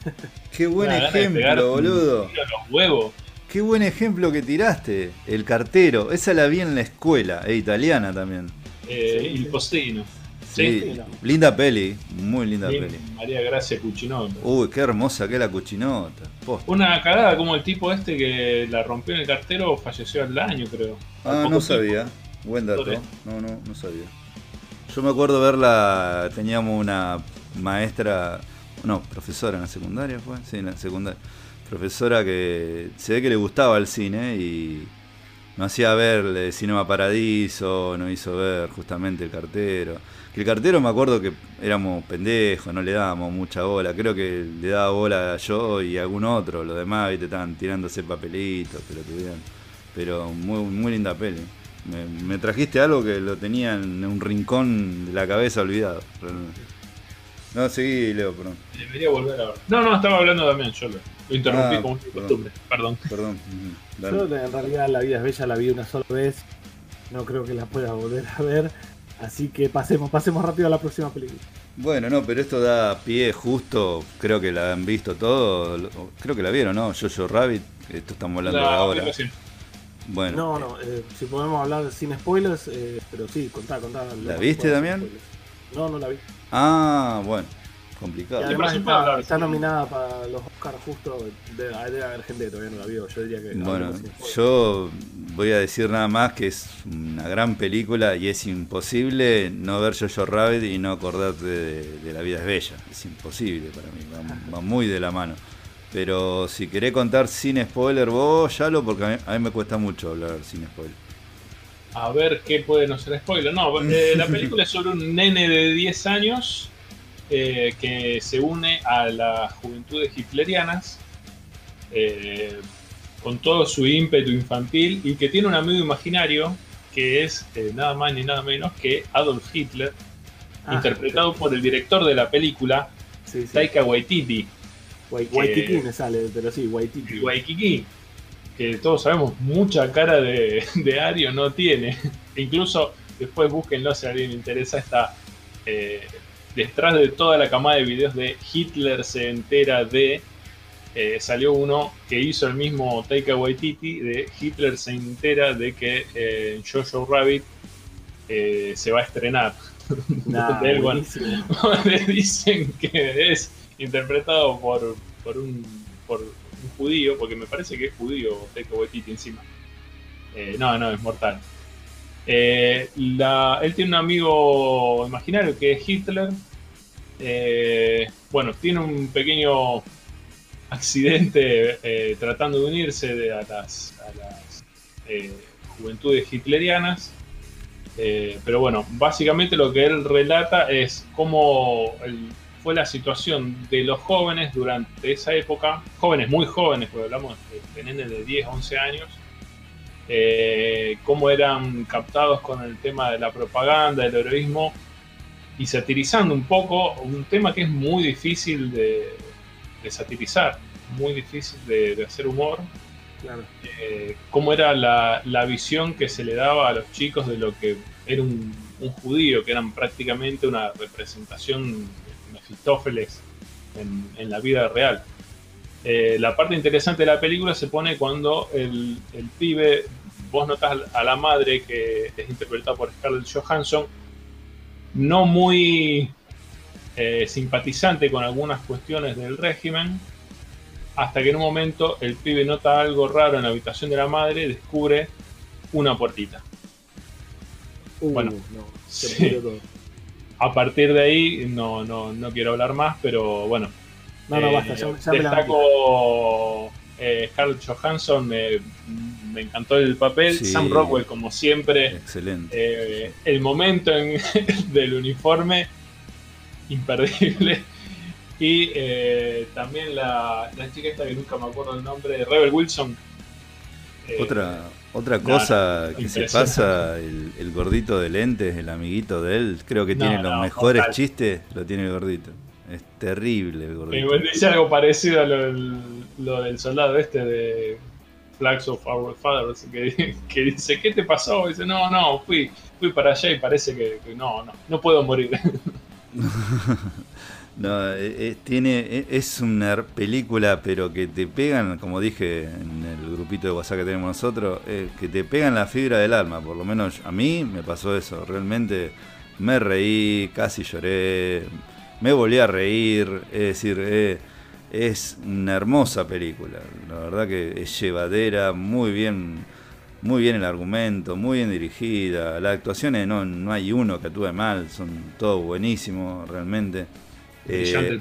Qué buen ejemplo, boludo. los huevos. Qué buen ejemplo que tiraste. El cartero. Esa la vi en la escuela. Es italiana también. Eh, Il. Postino. Sí. Linda peli. Muy linda peli. María Gracia Cuchinotto. Uy, qué hermosa que es la cuchinota. Posta. Una cagada como el tipo este que la rompió en el cartero falleció al año, creo. Ah, no tiempo. sabía. Buen dato. No, no, no sabía. Yo me acuerdo verla, teníamos una maestra, no, profesora en la secundaria fue, sí, en la secundaria. Profesora que se ve que le gustaba el cine y nos hacía ver eh, Cinema Paradiso, nos hizo ver justamente el cartero. Que el cartero me acuerdo que éramos pendejos, no le dábamos mucha bola. Creo que le daba bola yo y algún otro. Los demás, viste, estaban tirándose papelitos, que lo pero muy, muy linda peli. Me, trajiste algo que lo tenía en un rincón de la cabeza olvidado. No, seguí, Leo, perdón. Debería volver a ver. No, no, estaba hablando también, yo lo, interrumpí ah, como costumbre. Perdón. Perdón. Yo en realidad La vida es bella la vi una sola vez. No creo que la pueda volver a ver. Así que pasemos, pasemos rápido a la próxima película. Bueno, no, pero esto da pie justo, creo que la han visto todo, creo que la vieron, ¿no? Jojo Rabbit, esto estamos hablando de ahora. Bueno. No, no, eh, si podemos hablar sin spoilers, eh, pero sí, contá, contá. ¿La viste, Damián? No, no la vi. Ah, bueno complicado. además está, nominada para los Oscars justo, debe, haber gente que todavía no la vio, yo diría que... Bueno, yo voy a decir nada más que es una gran película y es imposible no ver Jojo Rabbit y no acordarte de, La vida es bella, es imposible para mí, va, muy de la mano. Pero si querés contar sin spoiler vos, ya lo porque a mí, me cuesta mucho hablar sin spoiler. A ver qué puede no ser spoiler. No, eh, la película es sobre un nene de 10 años eh, que se une a las juventudes hitlerianas eh, con todo su ímpetu infantil y que tiene un amigo imaginario que es eh, nada más ni nada menos que Adolf Hitler, ah, interpretado por el director de la película, Taika Waititi. Waititi me sale, pero sí, Waititi. Waititi, que todos sabemos mucha cara de, de Ario no tiene. Incluso después búsquenlo si a alguien le interesa esta detrás de toda la camada de videos de Hitler se entera de, eh, salió uno que hizo el mismo Taika Waititi, de Hitler se entera de que eh, Jojo Rabbit eh, se va a estrenar. dicen que es interpretado por, por, un, judío, porque me parece que es judío Taika Waititi encima. no, no, es mortal. Eh, él tiene un amigo imaginario que es Hitler. Eh, bueno, tiene un pequeño accidente eh, tratando de unirse a las, juventudes hitlerianas. pero bueno, básicamente lo que él relata es cómo fue la situación de los jóvenes durante esa época, jóvenes muy jóvenes, porque hablamos de nenes de 10, 11 años, eh, cómo eran captados con el tema de la propaganda, del heroísmo, y satirizando un poco un tema que es muy difícil de, satirizar, muy difícil de, hacer humor. Eh, cómo era la, visión que se le daba a los chicos de lo que era un, judío, que eran prácticamente una representación de Mefistófeles en, la vida real. Eh, la parte interesante de la película se pone cuando el, pibe, vos notas a la madre que es interpretada por Scarlett Johansson, no muy eh, simpatizante con algunas cuestiones del régimen, hasta que en un momento el pibe nota algo raro en la habitación de la madre y descubre una puertita. Uh, bueno, a partir de ahí no, no, no quiero hablar más, pero bueno, no, no, basta, ya, destaco eh, Scarlett Johansson, me, encantó el papel. Sam Rockwell, como siempre. Excelente. Eh, el momento del uniforme, imperdible. Y eh, también la, chica esta que nunca me acuerdo el nombre, Rebel Wilson. otra otra cosa que se pasa, el, gordito de lentes, el amiguito de él, creo que tiene los mejores chistes, lo tiene el gordito. Es terrible el gordito. dice algo parecido a lo, del soldado este de Flags of Our Fathers, que, dice, ¿qué te pasó? dice, no, no, fui, fui para allá y parece que, no, no, no puedo morir. no, e, e, tiene, e, es una película, pero que te pegan, como dije en el grupito de WhatsApp que tenemos nosotros, eh, que te pegan la fibra del alma, por lo menos a mí me pasó eso, realmente me reí, casi lloré, me volví a reír, es decir, eh, es una hermosa película, la verdad que es llevadera, muy bien, muy bien el argumento, muy bien dirigida, las actuaciones no, no hay uno que actúe mal, son todos buenísimos realmente. Eh,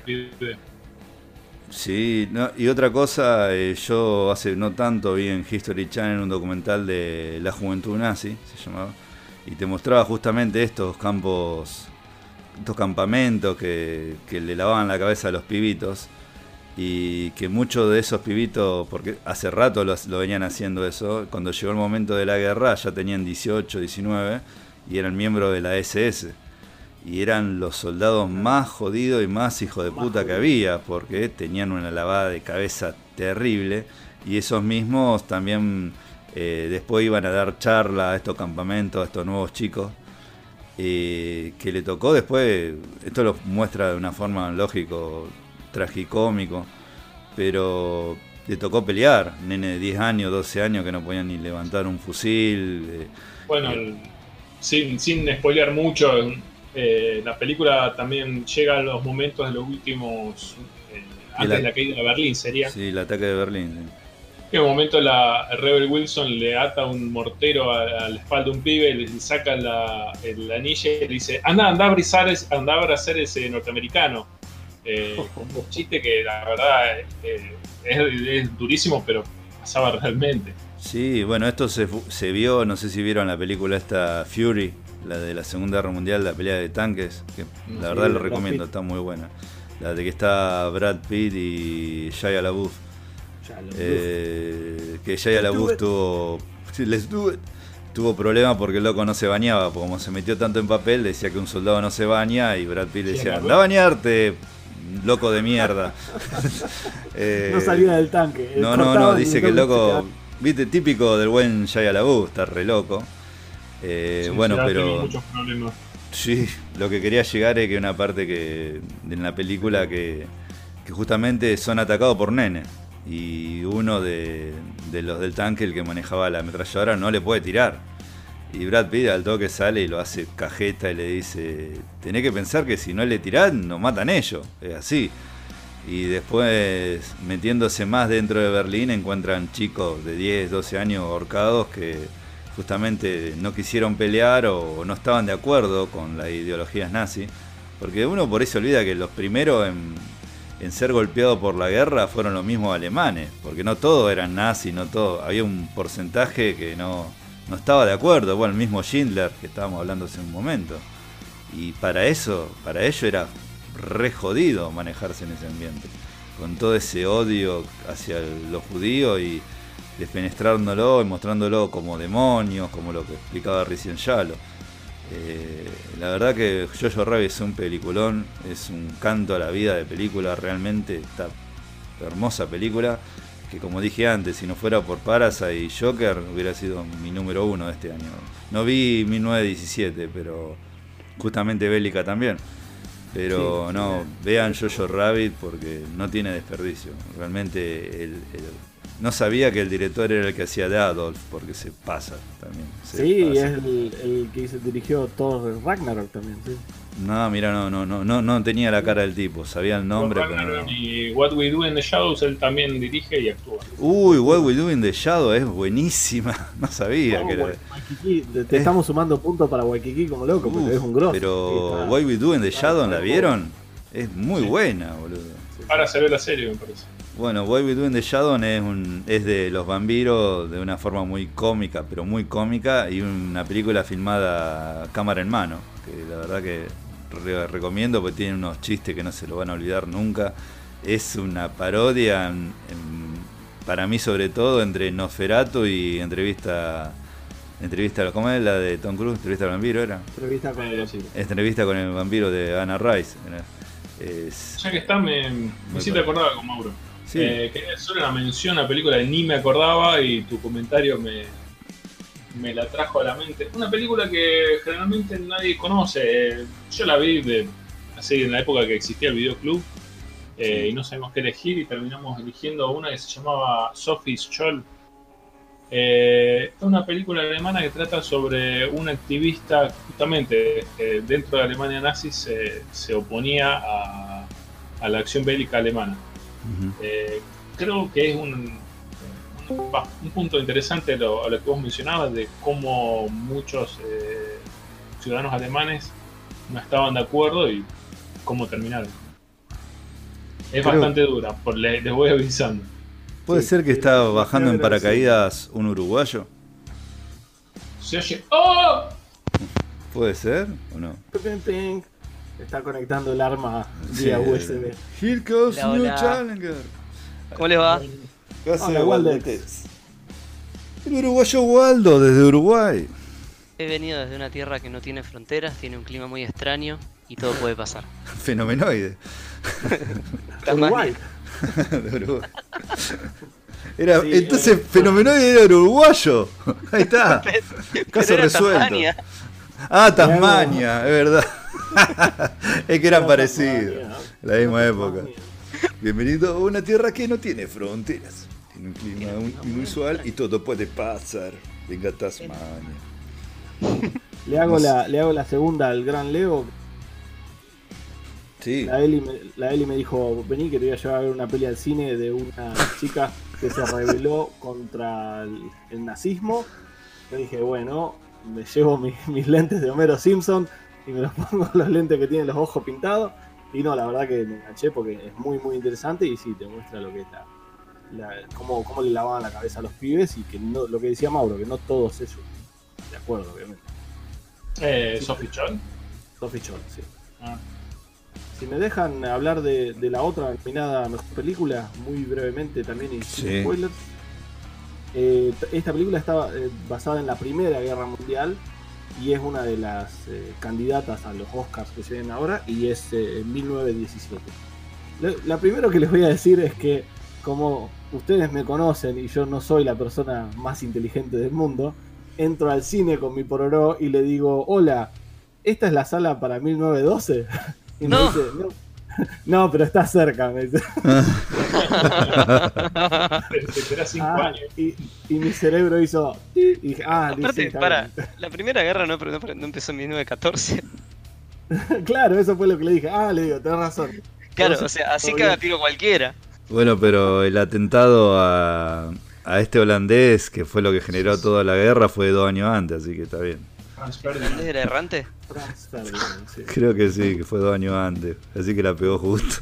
sí, y otra cosa, eh, yo hace no tanto vi en History Channel un documental de la juventud nazi, se llamaba, y te mostraba justamente estos campos estos campamentos que, le lavaban la cabeza a los pibitos. y que muchos de esos pibitos, porque hace rato lo, lo, venían haciendo eso, cuando llegó el momento de la guerra ya tenían 18, 19 y eran miembros de la SS. Y eran los soldados más jodidos y más hijos de puta que había, porque tenían una lavada de cabeza terrible. Y esos mismos también eh, después iban a dar charla a estos campamentos, a estos nuevos chicos. Eh, que le tocó después, esto lo muestra de una forma lógico, tragicómico, pero le tocó pelear, nene de 10 años, 12 años que no podían ni levantar un fusil. Eh, bueno, sin, sin spoilear mucho, eh, la película también llega a los momentos de los últimos. Eh, antes de la caída de Berlín, sería. Sí, el ataque de Berlín. En un momento la Rebel Wilson le ata un mortero a, la espalda de un pibe, le saca la, el anillo y le dice: Anda, anda a abrazar, anda a abrazar ese norteamericano. Eh, un chiste que la verdad eh, es, durísimo, pero pasaba realmente. Sí, bueno, esto se, se vio, no sé si vieron la película esta Fury, la de la Segunda Guerra Mundial, la pelea de tanques, que la verdad lo recomiendo, está muy buena. La de que está Brad Pitt y Shia LaBeouf. Eh, que Shia LaBeouf tuvo, tuvo problemas porque el loco no se bañaba, porque como se metió tanto en papel, decía que un soldado no se baña y Brad Pitt decía, anda a bañarte, loco de mierda. no salía del tanque. No, no, no, dice que el loco, viste, típico del buen Shia LaBeouf, está re loco. Eh, bueno, pero. Sí, lo que quería llegar es que una parte que en la película que, justamente son atacados por nenes y uno de, los del tanque, el que manejaba la ametralladora, no le puede tirar. Y Brad Pitt al toque sale y lo hace cajeta y le dice, tenés que pensar que si no le tirás, nos matan ellos. Es así. Y después, metiéndose más dentro de Berlín, encuentran chicos de 10, 12 años ahorcados que justamente no quisieron pelear o no estaban de acuerdo con las ideologías nazis. Porque uno por eso olvida que los primeros en, ser golpeados por la guerra fueron los mismos alemanes, porque no todos eran nazis, no todo, había un porcentaje que no, no estaba de acuerdo, bueno, el mismo Schindler que estábamos hablando hace un momento. Y para eso, para ello era re jodido manejarse en ese ambiente, con todo ese odio hacia los judíos y desfenestrándolo y mostrándolo como demonios, como lo que explicaba recién Yalo. Eh, la verdad que Jojo Rabbit es un peliculón, es un canto a la vida de película, realmente esta hermosa película que como dije antes, si no fuera por Parasite y Joker hubiera sido mi número uno de este año. No vi 1917, pero justamente bélica también. Pero no, vean Jojo Rabbit porque no tiene desperdicio. Realmente el no sabía que el director era el que hacía de Adolf, porque se pasa también. sí, es el, que se dirigió Thor Ragnarok también, sí. No, mira, no, no, no, no, no tenía la cara del tipo, sabía el nombre, pero Y What We Do in the Shadows él también dirige y actúa. Uy, What We Do in the Shadows es buenísima, no sabía que era. te estamos sumando puntos para Waikiki como loco, porque es un grosso. Pero What We Do in the Shadows, ¿la vieron? Es muy buena, boludo. Ahora se ve la serie, me parece. Bueno, Boy We Do the Shadow es, un, es de los vampiros de una forma muy cómica, pero muy cómica, y una película filmada cámara en mano, que la verdad que recomiendo porque tiene unos chistes que no se lo van a olvidar nunca. Es una parodia, para mí sobre todo, entre Nosferatu y entrevista... Entrevista, ¿cómo es la de Tom Cruise? Entrevista al vampiro era. Entrevista con el vampiro. Entrevista con el vampiro de Anna Rice. Ya que está, me, me hiciste acordar con Mauro. Eh, quería hacer una mención a película que ni me acordaba y tu comentario me, me la trajo a la mente. Una película que generalmente nadie conoce. Yo la vi de, así en la época que existía el videoclub eh, y no sabemos qué elegir y terminamos eligiendo una que se llamaba Sophie's Scholl. Eh, es una película alemana que trata sobre un activista justamente dentro de Alemania nazi se, se oponía a, a la acción bélica alemana. Eh, creo que es un, un, punto interesante lo, lo, que vos mencionabas de cómo muchos eh, ciudadanos alemanes no estaban de acuerdo y cómo terminaron. Es bastante dura, por les, voy avisando. ¿Puede ser que está bajando en paracaídas un uruguayo? Se oye. ¡Oh! ¿Puede ser o no? Está conectando el arma Sí. vía USB. Here Hola, New hola. Challenger. ¿Cómo les va? ¿Qué hace Hola, Waldex? Waldex. El uruguayo Waldo desde Uruguay. He venido desde una tierra que no tiene fronteras, tiene un clima muy extraño y todo puede pasar. Fenomenoide. Uruguay. de Uruguay. Era, Sí, entonces, eh, Fenomenoide era uruguayo. Ahí está. Caso Pero era resuelto. Tasmania. Ah, Tasmania, es verdad. Es que eran Era parecidos. La misma época. Bienvenido a una tierra que no tiene fronteras. Tiene un clima un- inusual y todo puede pasar. Venga Tasmania. Le hago, la, le hago la segunda al gran Leo. Sí. La Eli, me, la Eli me dijo, vení que te voy a llevar a ver una peli al cine de una chica que se rebeló contra el, el nazismo. Yo dije, bueno, me llevo mi- mis lentes de Homero Simpson y me los pongo los lentes que tienen los ojos pintados. Y no, la verdad que me enganché porque es muy, muy interesante y sí, te muestra lo que es la... la- cómo, cómo le lavaban la cabeza a los pibes y que no, lo que decía Mauro, que no todos ellos. De acuerdo, obviamente. Eh, Sophie Chon. Sophie Chol, sí. Ah. Si me dejan hablar de, de la otra nominada mejor película, muy brevemente también y sin Sí. spoilers. Eh, esta película está eh, basada en la Primera Guerra Mundial y es una de las eh, candidatas a los Oscars que se ven ahora y es eh, 1917. Lo, la primero que les voy a decir es que como ustedes me conocen y yo no soy la persona más inteligente del mundo, entro al cine con mi pororó y le digo, hola, ¿esta es la sala para 1912? Y me No. dice, no, no, pero está cerca, me dice. Te cinco Ah, años. y, y mi cerebro hizo. Y dije, ah, Aparte, para, bien. la primera guerra no, no, no empezó en 1914. claro, eso fue lo que le dije. Ah, le digo, tenés razón. Claro, o sea, así bien. tiro cualquiera. Bueno, pero el atentado a, a este holandés, que fue lo que generó toda la guerra, fue dos años antes, así que está bien. Franz ¿Antes Ferdinand. era errante? Creo que sí, que fue dos años antes, así que la pegó justo.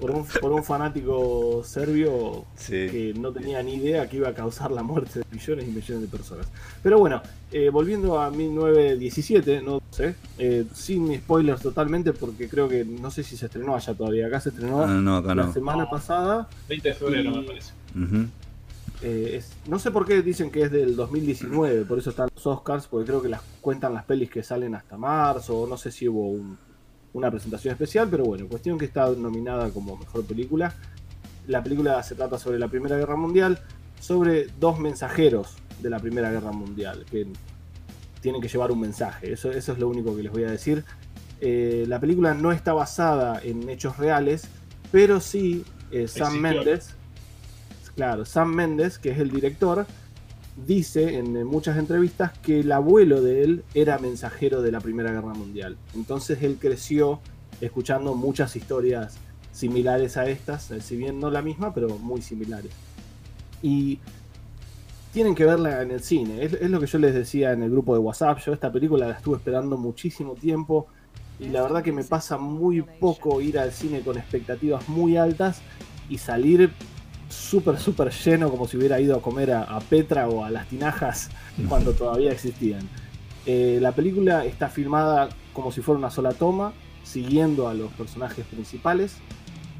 Por un, por un fanático serbio Sí. que no tenía ni idea que iba a causar la muerte de millones y millones de personas. Pero bueno, eh, volviendo a 1917, no sé, eh, sin spoilers totalmente, porque creo que no sé si se estrenó allá todavía. Acá se estrenó no, acá la no. semana pasada. 20 de febrero, Y- me parece. Eh, es- no sé por qué dicen que es del 2019, por eso están los Oscars, porque creo que las cuentan las pelis que salen hasta marzo, no sé si hubo un- una presentación especial, pero bueno, cuestión que está nominada como mejor película. La película se trata sobre la Primera Guerra Mundial, sobre dos mensajeros de la Primera Guerra Mundial, que tienen que llevar un mensaje, eso, eso es lo único que les voy a decir. Eh, la película no está basada en hechos reales, pero sí eh, Sam. Mendes, claro, Sam Mendes, que es el director, dice en muchas entrevistas que el abuelo de él era mensajero de la Primera Guerra Mundial. Entonces él creció escuchando muchas historias similares a estas, eh, si bien no la misma, pero muy similares. Y tienen que verla en el cine. Es, es lo que yo les decía en el grupo de WhatsApp. Yo esta película la estuve esperando muchísimo tiempo. Y la verdad que me pasa muy poco ir al cine con expectativas muy altas y salir súper, súper lleno como si hubiera ido a comer a, a Petra o a las tinajas cuando todavía existían. Eh, la película está filmada como si fuera una sola toma, siguiendo a los personajes principales,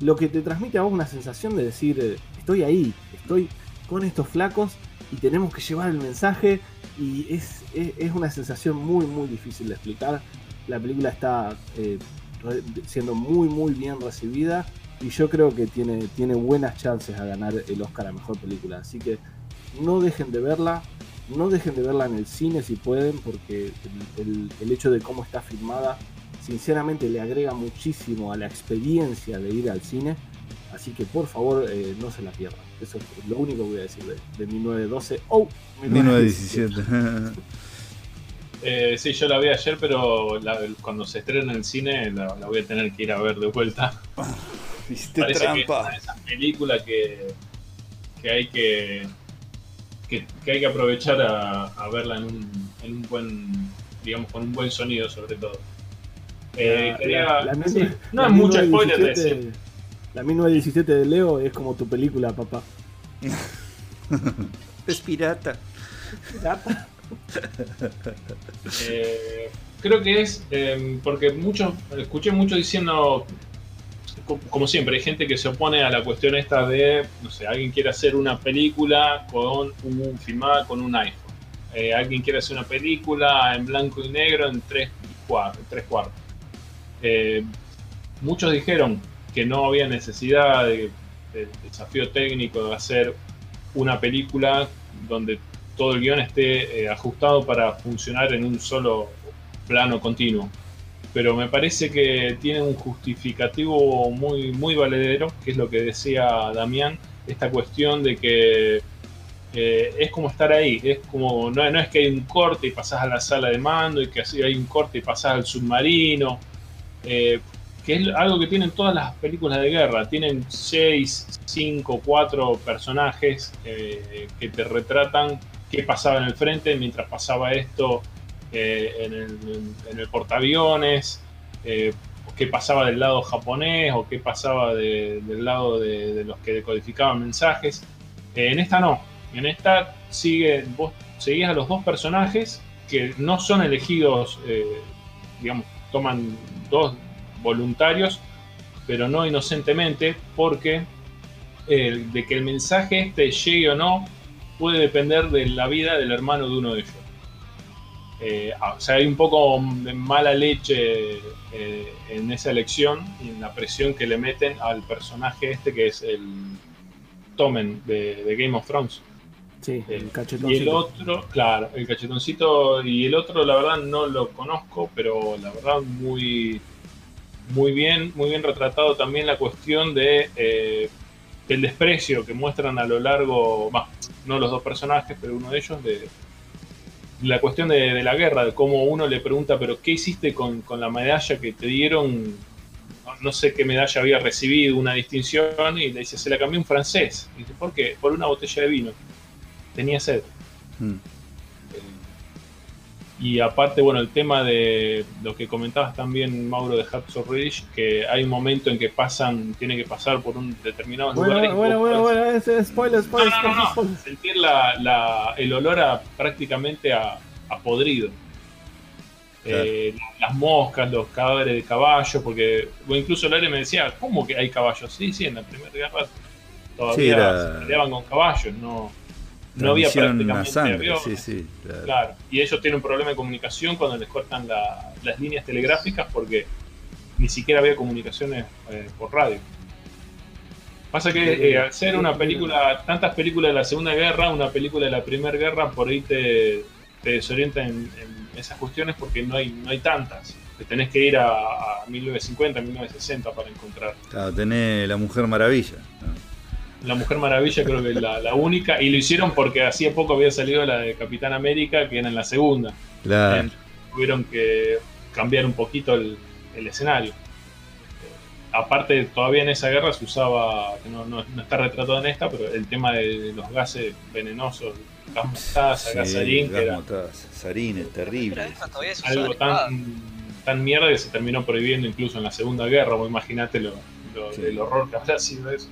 lo que te transmite a vos una sensación de decir, eh, estoy ahí, estoy con estos flacos y tenemos que llevar el mensaje y es, es, es una sensación muy, muy difícil de explicar. La película está eh, siendo muy, muy bien recibida y yo creo que tiene, tiene buenas chances a ganar el Oscar a Mejor Película. Así que no dejen de verla, no dejen de verla en el cine si pueden, porque el, el- el hecho de cómo está filmada, sinceramente le agrega muchísimo a la experiencia de ir al cine. Así que por favor eh, no se la pierdan. Eso es lo único que voy a decir de, de 1912 o 1917. Eh, sí, yo la vi ayer, pero la- cuando se estrena en el cine la, la voy a tener que ir a ver de vuelta. Hiciste Parece que es una de esas películas que, que hay que, que, que hay que aprovechar a, a verla en un, en un buen, digamos, con un buen sonido sobre todo. Eh, La- quería- la- la sí, misma- no la es mucho spoiler de 1917 decir. La 1917 de Leo es como tu película, papá. Es pirata. Eh, creo que es eh, porque muchos, escuché mucho diciendo, como siempre, hay gente que se opone a la cuestión esta de, no sé, alguien quiere hacer una película con un filmada con un iPhone. Eh, alguien quiere hacer una película en blanco y negro en tres, cuartos. Eh, muchos dijeron que no había necesidad de, de desafío técnico de hacer una película donde todo el guion esté eh, ajustado para funcionar en un solo plano continuo. Pero me parece que tiene un justificativo muy, muy valedero, que es lo que decía Damián, esta cuestión de que eh, es como estar ahí, es como, no, no es que hay un corte y pasás a la sala de mando y que así hay un corte y pasás al submarino, eh, que es algo que tienen todas las películas de guerra, tienen 6, 5, 4 personajes eh, que te retratan qué pasaba en el frente mientras pasaba esto eh, en, el, en portaaviones, eh, qué pasaba del lado japonés o qué pasaba de- del lado de, los que decodificaban mensajes. Eh, en esta no, en esta sigue, vos seguís a los dos personajes que no son elegidos, digamos, toman dos voluntarios, pero no inocentemente, porque de que el mensaje este llegue o no puede depender de la vida del hermano de uno de ellos. Eh, o sea, hay un poco de mala leche eh, en esa elección y en la presión que le meten al personaje este que es el Tomen de, de Game of Thrones. Sí, Eh, el Y el cachetoncito. otro, claro, el cachetoncito y el otro, la verdad no lo conozco, pero la verdad muy, muy bien, muy bien retratado también la cuestión de eh, del desprecio que muestran a lo largo, bah, no los dos personajes, pero uno de ellos de la cuestión de, la guerra, de cómo uno le pregunta, pero ¿qué hiciste con, con la medalla que te dieron? No- No sé qué medalla había recibido, una distinción, y le dice, se la cambió un francés. Y dice, ¿por qué? Por una botella de vino. Tenía sed. Mm. Y aparte, bueno, el tema de lo que comentabas también, Mauro, de Hacksaw Ridge, que hay un momento en que pasan, tienen que pasar por un determinado Bueno, lugar. bueno, bueno, bueno, ese spoiler, No, spoiler, no, no, no. spoiler. sentir la, la- el olor a prácticamente a, a podrido. Claro. Eh, las moscas, los cadáveres de caballos, porque o incluso Lare me decía, ¿cómo que hay caballos? Sí, sí, en la primera guerra todavía Sí, era- se peleaban con caballos, no, no había prácticamente sangre, aviones. sí, sí. claro. Claro, y ellos tienen un problema de comunicación cuando les cortan la- las líneas telegráficas porque ni siquiera había comunicaciones eh, por radio. Pasa que eh, al ser una película, tantas películas de la Segunda Guerra, una película de la Primera Guerra, por ahí te, te desorienta en, en esas cuestiones porque no hay, no hay tantas. Te tenés que ir a, a 1950, 1960 para encontrar. Claro, tenés la Mujer Maravilla. ¿no? La Mujer Maravilla creo que es la, la única, y lo hicieron porque hacía poco había salido la de Capitán América, que era en la segunda. Claro. Eh, tuvieron que cambiar un poquito el, el escenario. Eh, aparte, todavía en esa guerra se usaba, que no, no- no está retratado en esta, pero el tema de los gases venenosos, gas mostaza, gas sarín, que gas era mostaza, sarín es terrible. Algo tan, tan mierda que se terminó prohibiendo incluso en la Segunda Guerra. Vos imaginate lo, lo- Sí. el horror que habrá sido eso.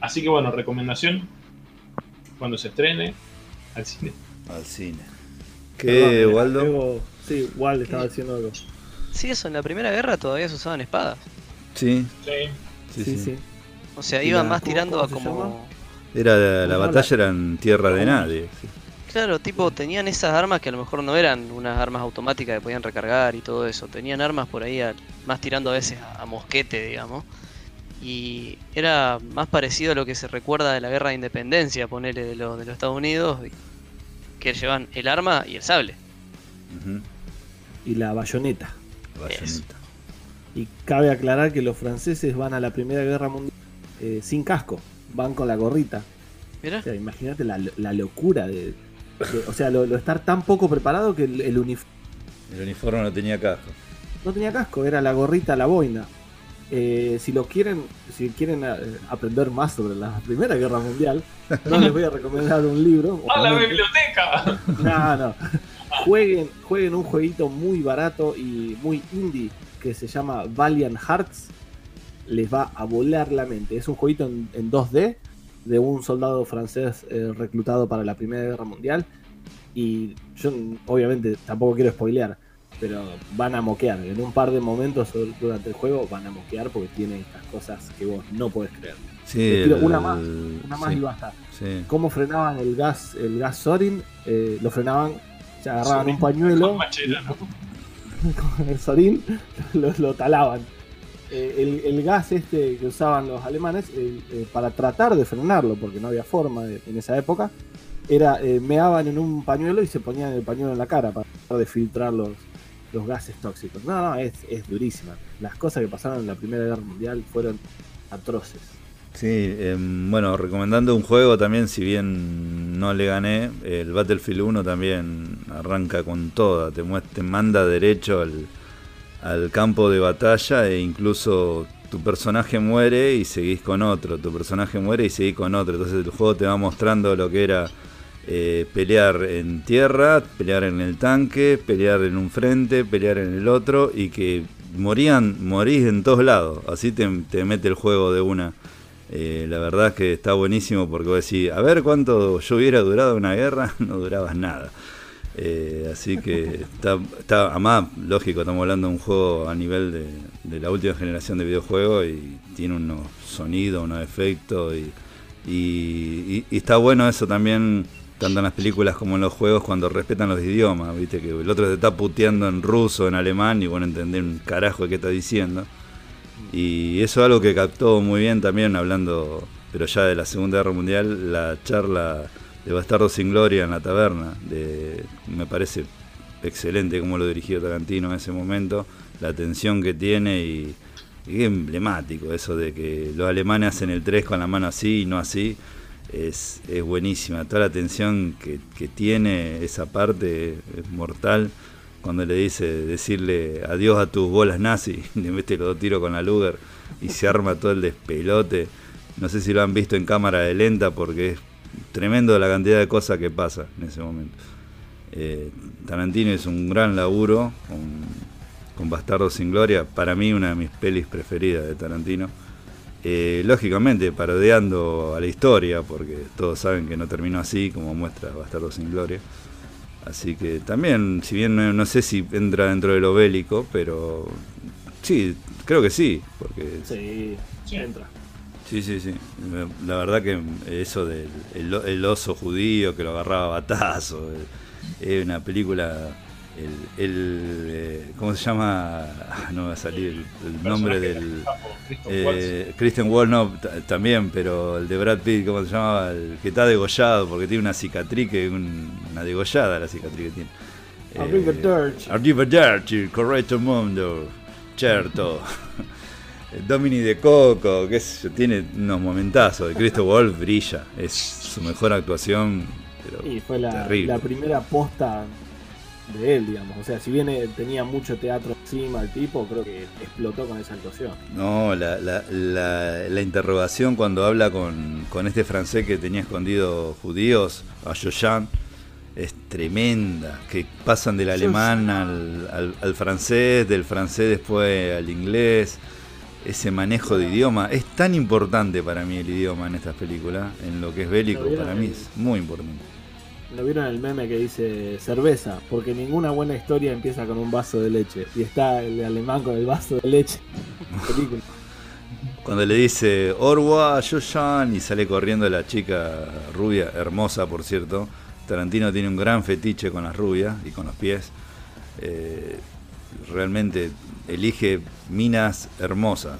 Así que bueno, recomendación, cuando se estrene, al cine. Al cine. ¿Qué, eh, Waldo? Sí, Waldo estaba diciendo algo. Sí, eso, en la primera guerra todavía se usaban espadas. Sí, Sí. sí, Sí, sí. sí. O sea, ¿Y iban la- más tirando a como... Era la, la ¿Cómo batalla era en tierra de nadie. sí. Claro, tipo, tenían esas armas que a lo mejor no eran unas armas automáticas que podían recargar y todo eso. Tenían armas por ahí, a- más tirando a veces a, a mosquete, digamos. Y era más parecido a lo que se recuerda de la guerra de independencia, ponele, de, los de los Estados Unidos, que llevan el arma y el sable. Y la bayoneta. la bayoneta. Y cabe aclarar que los franceses van a la Primera Guerra Mundial eh, sin casco, van con la gorrita. O sea, imagínate la, la locura de, de- O sea, lo, lo estar tan poco preparado que el, el uniforme El uniforme no tenía casco. no tenía casco, era la gorrita, la boina. Eh, si lo quieren, si quieren eh, aprender más sobre la Primera Guerra Mundial, no les voy a recomendar un libro. ¡A la biblioteca! No, no. Jueguen, jueguen un jueguito muy barato y muy indie que se llama Valiant Hearts. Les va a volar la mente. Es un jueguito en, en 2D de un soldado francés eh, reclutado para la Primera Guerra Mundial. Y yo, obviamente, tampoco quiero spoilear, pero van a moquear. En un par de momentos durante el juego van a moquear porque tiene estas cosas que vos no podés creer. Sí, una más, una más y basta. Sí. ¿Cómo frenaban el gas, el gas Sorin? Eh, lo frenaban, se agarraban un pañuelo. Con, el Sorin lo, talaban. Eh, el, gas este que usaban los alemanes eh, para tratar de frenarlo, porque no había forma en esa época, era meaban en un pañuelo y se ponían el pañuelo en la cara para tratar de filtrar los, los gases tóxicos. No, no, es, es durísima. Las cosas que pasaron en la Primera Guerra Mundial fueron atroces. Sí, em, bueno, recomendando un juego también, si bien no le gané, el Battlefield 1 también arranca con toda, te, te manda derecho al, al campo de batalla e incluso tu personaje muere y seguís con otro, tu personaje muere y seguís con otro, entonces el juego te va mostrando lo que era eh, pelear en tierra, pelear en el tanque, pelear en un frente, pelear en el otro y que morían, morís en todos lados. Así te, mete el juego de una. Eh, la verdad es que está buenísimo porque vos decís, a ver cuánto yo hubiera durado una guerra, no durabas nada. Eh, así que está, está, además, lógico, estamos hablando de un juego a nivel de, la última generación de videojuegos y tiene unos sonidos, unos efectos y está bueno eso también tanto en las películas como en los juegos, cuando respetan los idiomas, viste que el otro se está puteando en ruso, en alemán, y bueno, entender un carajo de qué está diciendo. Y eso es algo que captó muy bien también, hablando, pero ya de la Segunda Guerra Mundial, la charla de Bastardo sin Gloria en la taberna, de, me parece excelente cómo lo dirigió Tarantino en ese momento, la tensión que tiene y, y emblemático eso de que los alemanes hacen el 3 con la mano así y no así es, es buenísima. Toda la tensión que, tiene esa parte es mortal. Cuando le dice decirle adiós a tus bolas nazi, le mete los dos tiros con la Luger y se arma todo el despelote. No sé si lo han visto en cámara de lenta porque es tremendo la cantidad de cosas que pasa en ese momento. Eh, Tarantino es un gran laburo con, con Bastardo sin Gloria. Para mí, una de mis pelis preferidas de Tarantino eh, lógicamente parodiando a la historia, porque todos saben que no terminó así, como muestra Bastardo sin Gloria. Así que también, si bien no, sé si entra dentro de lo bélico, pero sí, creo que sí, porque... Sí, entra. Sí, sí, sí. La verdad que eso del el, oso judío que lo agarraba a batazo, es una película el, el eh, ¿cómo se llama? Ah, no va a salir el, nombre del eh, Christian Wall no también, pero el de Brad Pitt, ¿cómo se llama? El que está degollado porque tiene una cicatriz que una degollada la cicatriz que tiene. Arrivederci. Eh, Arrivederci, correcto mundo. Certo. Domini de Coco, que es, tiene unos momentazos. Christopher Wolf brilla, es su mejor actuación. Pero y fue la, la primera posta de él, digamos. O sea, si bien tenía mucho teatro encima el tipo, creo que explotó con esa actuación. No, la, la, la, interrogación cuando habla con, con, este francés que tenía escondido judíos, a Joyan, es tremenda. Que pasan del alemán al, al, francés, del francés después al inglés. Ese manejo de idioma es tan importante para mí el idioma en estas películas, en lo que es bélico, para mí es muy importante. ¿No vieron el meme que dice cerveza? Porque ninguna buena historia empieza con un vaso de leche. Y está el alemán con el vaso de leche. Cuando le dice Orwa, Yoshan y sale corriendo la chica rubia, hermosa por cierto. Tarantino tiene un gran fetiche con las rubias y con los pies. Eh, realmente elige minas hermosas.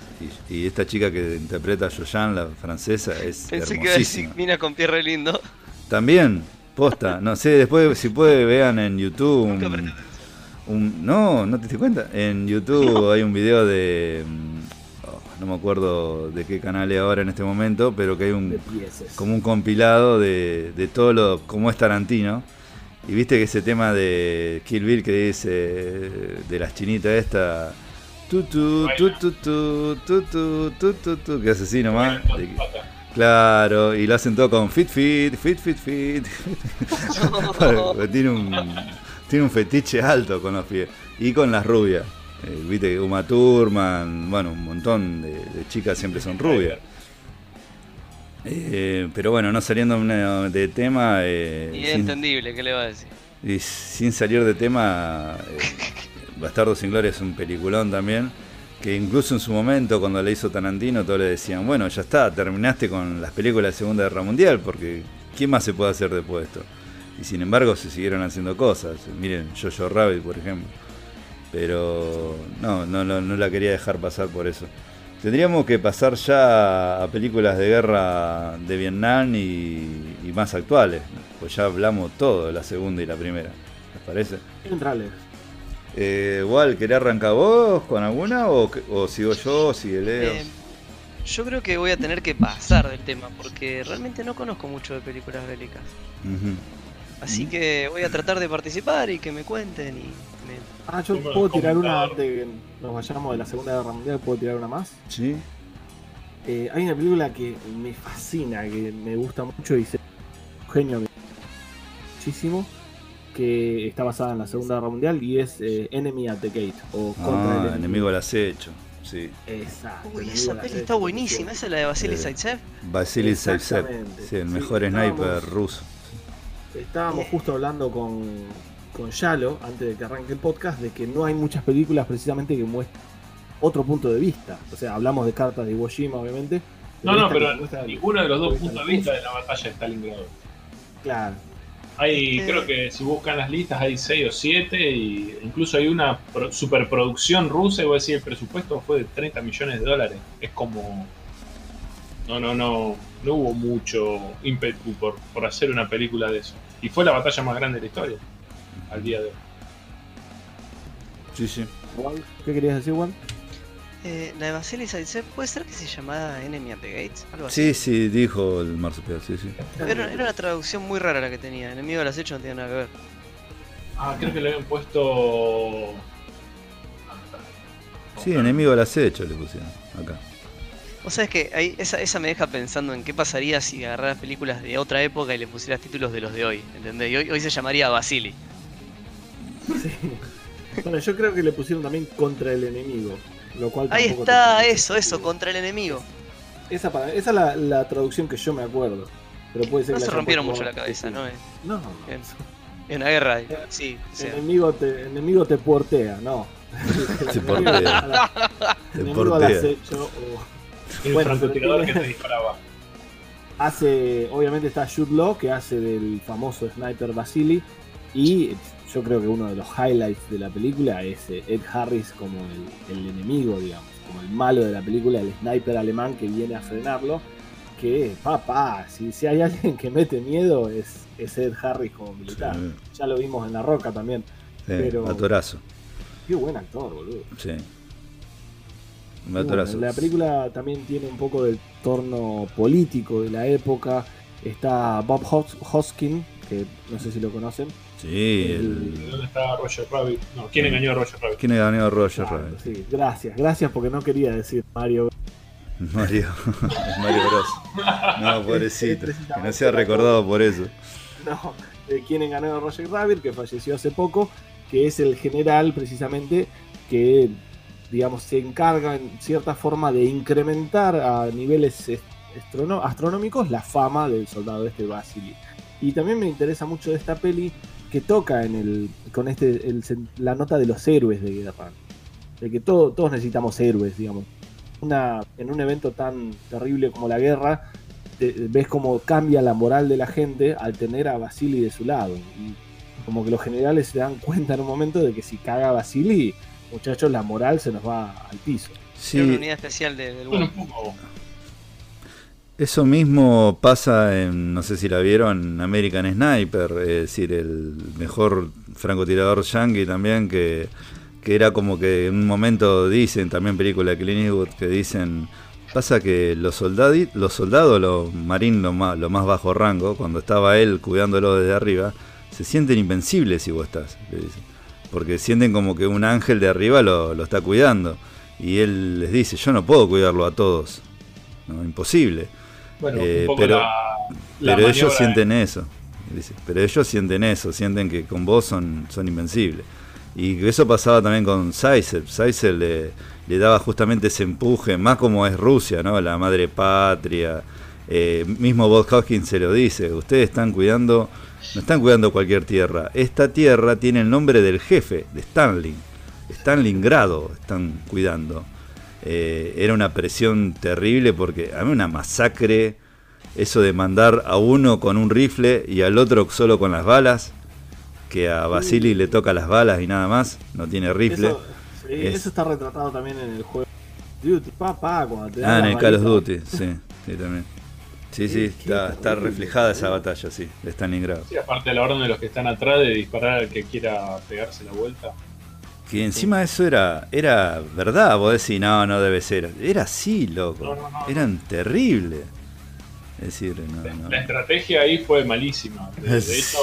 Y, esta chica que interpreta a Yoyan, la francesa, es Pensé que iba mina con pie re lindo. También, Posta, no sé, después si puede vean en YouTube. Un, no, no te das cuenta. En YouTube hay un video de. Mm, oh, no me acuerdo de qué canal es ahora en este momento, pero que hay un. Como un compilado de, de todo lo. como es Tarantino. Y viste que ese tema de Kill Bill que dice. de las chinitas esta. Tu tu tu tu tu tu tu tu tu que hace así nomás. Claro, y lo hacen todo con fit fit, fit fit fit. tiene un tiene un fetiche alto con los pies y con las rubias. Eh, viste Uma Thurman, bueno, un montón de, chicas siempre son rubias. Eh, pero bueno, no saliendo de tema. Eh, y es entendible, ¿qué le va a decir? Y sin salir de tema, eh, Bastardo sin Gloria es un peliculón también. Que incluso en su momento, cuando le hizo Tarantino, todos le decían: Bueno, ya está, terminaste con las películas de Segunda Guerra Mundial, porque ¿qué más se puede hacer después de esto? Y sin embargo, se siguieron haciendo cosas. Miren, Jojo Rabbit, por ejemplo. Pero no, no, no, no la quería dejar pasar por eso. Tendríamos que pasar ya a películas de guerra de Vietnam y, y más actuales. Pues ya hablamos todo de la segunda y la primera. ¿Les parece? Entrales. Eh, igual, ¿querés arrancar vos con alguna o, o sigo yo o sigue Leo? Eh, yo creo que voy a tener que pasar del tema porque realmente no conozco mucho de películas bélicas. Así que voy a tratar de participar y que me cuenten y me... Ah, yo puedo tirar una antes de que nos vayamos de la Segunda Guerra Mundial, puedo tirar una más. ¿Sí? Eh, hay una película que me fascina, que me gusta mucho y se un genio que- muchísimo, que está basada en la Segunda Guerra Mundial y es eh, Enemy at the Gate o Contra Ah, el enemigo al acecho. Sí. Exacto. Uy, esa peli Acecho, está buenísima, esa es la de Vasily Eh, Zaitsev. Vasily. Exactamente. Sí, el mejor sniper ruso. Estábamos justo hablando con, con Yalo, antes de que arranque el podcast, de que no hay muchas películas precisamente que muestren otro punto de vista. O sea, hablamos de cartas de Iwo Jima, obviamente. No, no, pero ninguno de los dos puntos de vista de la batalla de Stalingrado. Claro. Hay, Eh. creo que si buscan las listas hay 6 o 7 y incluso hay una pro- superproducción rusa y voy a decir el presupuesto fue de 30 millones de dólares. Es como... No, no, no, no hubo mucho ímpetu por, por hacer una película de eso. Y fue la batalla más grande de la historia, al día de hoy. Sí, sí. ¿Qué querías decir, Juan? Eh, la de Vasily Zaitsev, ¿puede ser que se llamaba Enemy at the Gates? Algo así. Sí, sí, dijo el marsupial, sí, sí. Era, era una traducción muy rara la que tenía. Enemigo del acecho no tiene nada que ver. Ah, creo que le habían puesto... Sí, enemigo al acecho le pusieron acá. Vos sabés que ahí, esa, esa me deja pensando en qué pasaría si agarraras películas de otra época y le pusieras títulos de los de hoy, ¿entendés? Y hoy, hoy se llamaría Vasily. Sí. Bueno, yo creo que le pusieron también contra el enemigo. Lo cual Ahí está, tiene eso, eso, contra el enemigo. Esa, para- esa es la, la traducción que yo me acuerdo. Pero puede ser No que se rompieron mucho la cabeza, ¿no? No, Bien. es una guerra, sí. o sea, enemigo, te, enemigo te portea, no. Te Enemigo portea. Te portea. acecho, o- El Bueno, francotirador que te disparaba. hace, obviamente está Jude Law, que hace del famoso sniper Basili, y yo creo que uno de los highlights de la película es eh, Ed Harris como el, el enemigo, digamos, como el malo de la película, el sniper alemán que viene a frenarlo, que papá, si, si hay alguien que mete miedo es, es Ed Harris como militar. Sí, Ya lo vimos en La Roca también. sí, Pero- Atorazo. Qué buen actor, boludo. Sí. Bueno, la película también tiene un poco del torno político de la época. Está Bob Hos- Hoskin, que no sé si lo conocen. Sí, el... ¿Dónde está Roger Rabbit? No, ¿quién engañó a Roger Rabbit? ¿Quién ganó Roger Claro, Rabbit? sí, gracias, gracias porque no quería decir Mario. Mario. Mario Bros. No, pobrecito. Que no sea recordado por eso. No, de quien engañó a Roger Rabbit, que falleció hace poco, que es el general precisamente que, digamos, se encarga en cierta forma de incrementar a niveles astronómicos la fama del soldado este Basili. Y también me interesa mucho de esta peli que toca en el, con este, el sen- la nota de los héroes de guerra. De que todo- todos necesitamos héroes, digamos. Una, en un evento tan terrible como la guerra, te- ves cómo cambia la moral de la gente al tener a Basili de su lado. Y como que los generales se dan cuenta en un momento de que si caga Basili, muchachos, la moral se nos va al piso. Sí, Era una unidad especial de- del Bueno, WOM. un poco. Eso mismo pasa en, no sé si la vieron, American Sniper, es decir, el mejor francotirador yankee también, que, que era como que en un momento dicen, también película de Clint Eastwood, que dicen, pasa que los, soldadi- los soldados, los marines, lo más, lo más bajo rango, cuando estaba él cuidándolo desde arriba, se sienten invencibles si vos estás, le dicen. porque sienten como que un ángel de arriba lo, lo está cuidando. Y él les dice, yo no puedo cuidarlo a todos, no, imposible. Bueno, Eh, un poco pero- la, la Pero ellos sienten eso. dice. Pero ellos sienten eso, sienten que con vos son, son invencibles. Y eso pasaba también con. Zaitsev le, le daba justamente ese empuje, más como es Rusia, ¿no? La madre patria. Eh, mismo Bob Hoskins se lo dice, ustedes están cuidando, no están cuidando cualquier tierra, esta tierra tiene el nombre del jefe, de Stanley, Stalingrado están cuidando. Eh, era una presión terrible porque había una masacre, eso de mandar a uno con un rifle y al otro solo con las balas, que a Basili le toca las balas y nada más, no tiene rifle. Eso, sí, Es- eso está retratado también en el juego Duty, papá, cuando te Ah, en el Call of. Duty, sí, sí también. Sí, sí, está, está reflejada esa batalla, sí, de Stalingrado. Sí, aparte de la orden de los que están atrás de disparar al que quiera pegarse la vuelta. Que encima eso era, era verdad, vos decís, no, no debe ser. Era así, loco. No, no, no. Eran terribles. Es decir, no, no. La estrategia ahí fue malísima. De, de hecho,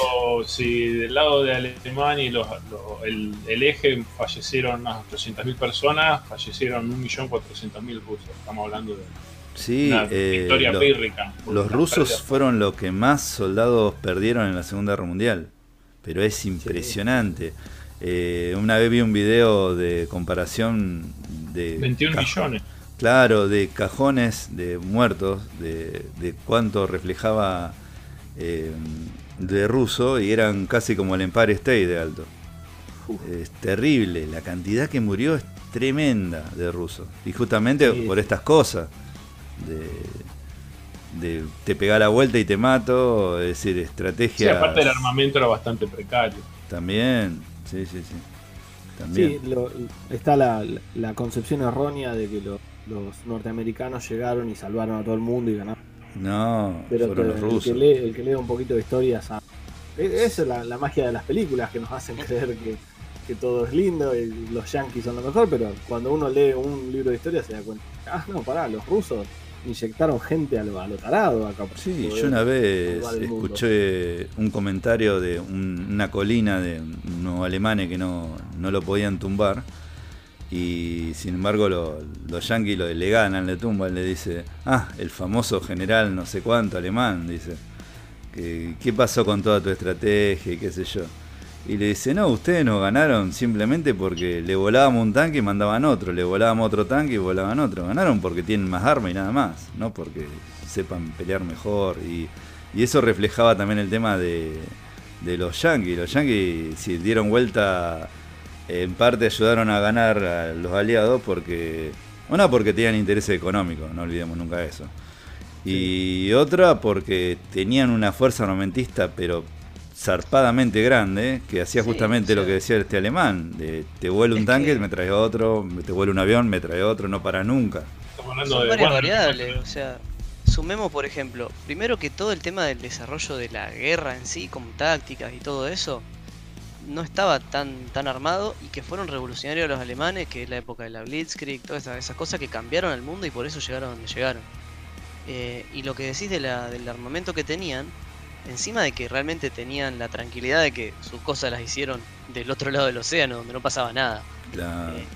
si del lado de Alemania y los, los- el, el eje fallecieron unas 800.000 personas, fallecieron 1.400.000 rusos. Estamos hablando de Sí, una eh, victoria lo- pírrica. los rusos pérdidas. fueron los que más soldados perdieron en la Segunda Guerra Mundial. Pero es impresionante. Eh, una vez vi un video de comparación de... 21 ca- millones. Claro, de cajones de muertos, de, de cuánto reflejaba eh, de ruso y eran casi como el Empire State de alto. Es terrible, la cantidad que murió es tremenda de ruso. Y justamente Sí. por estas cosas, de, de te pega la vuelta y te mato, es decir, Sí, estrategia aparte el armamento era bastante precario. también, sí, sí, sí. También. Sí, lo- está la, la concepción errónea de que lo- los norteamericanos llegaron y salvaron a todo el mundo y ganaron. No, Pero fueron los el, rusos. que lee, el que lee un poquito de historia sabe. Esa es la, la magia de las películas que nos hacen creer que, que todo es lindo y los yankees son lo mejor, pero cuando uno lee un libro de historia se da cuenta. Ah, no, pará, los rusos inyectaron gente a lo, a lo tarado acá. para Sí, yo una vez escuché un comentario de un- una colina de unos alemanes que no, no lo podían tumbar y sin embargo lo- los yanquis lo, le ganan, le tumban, le dice, ah, el famoso general no sé cuánto alemán, dice, que, ¿qué pasó con toda tu estrategia y qué sé yo? Y le dice, no, ustedes nos ganaron simplemente porque le volábamos un tanque y mandaban otro, le volábamos otro tanque y volaban otro. Ganaron porque tienen más armas y nada más, no porque sepan pelear mejor. Y, y eso reflejaba también el tema de, de los yankees. Los yankees si dieron vuelta, en parte ayudaron a ganar a los aliados porque, una porque tenían interés económico, no olvidemos nunca eso. Y otra porque tenían una fuerza armamentista, pero zarpadamente grande, que hacía Sí, justamente lo que decía este alemán, de te vuela un Es tanque, que- me trae otro, te vuela un avión, me trae otro, no para nunca. Son varias bueno, variables, o sea, sumemos por ejemplo, primero que todo el tema del desarrollo de la guerra en sí, con tácticas y todo eso, no estaba tan, tan armado y que fueron revolucionarios los alemanes, que es la época de la Blitzkrieg, todas esas, esas cosas que cambiaron al mundo y por eso llegaron donde llegaron. Eh, y lo que decís de la, del armamento que tenían, encima de que realmente tenían la tranquilidad de que sus cosas las hicieron del otro lado del océano, donde no pasaba nada. La- Eh,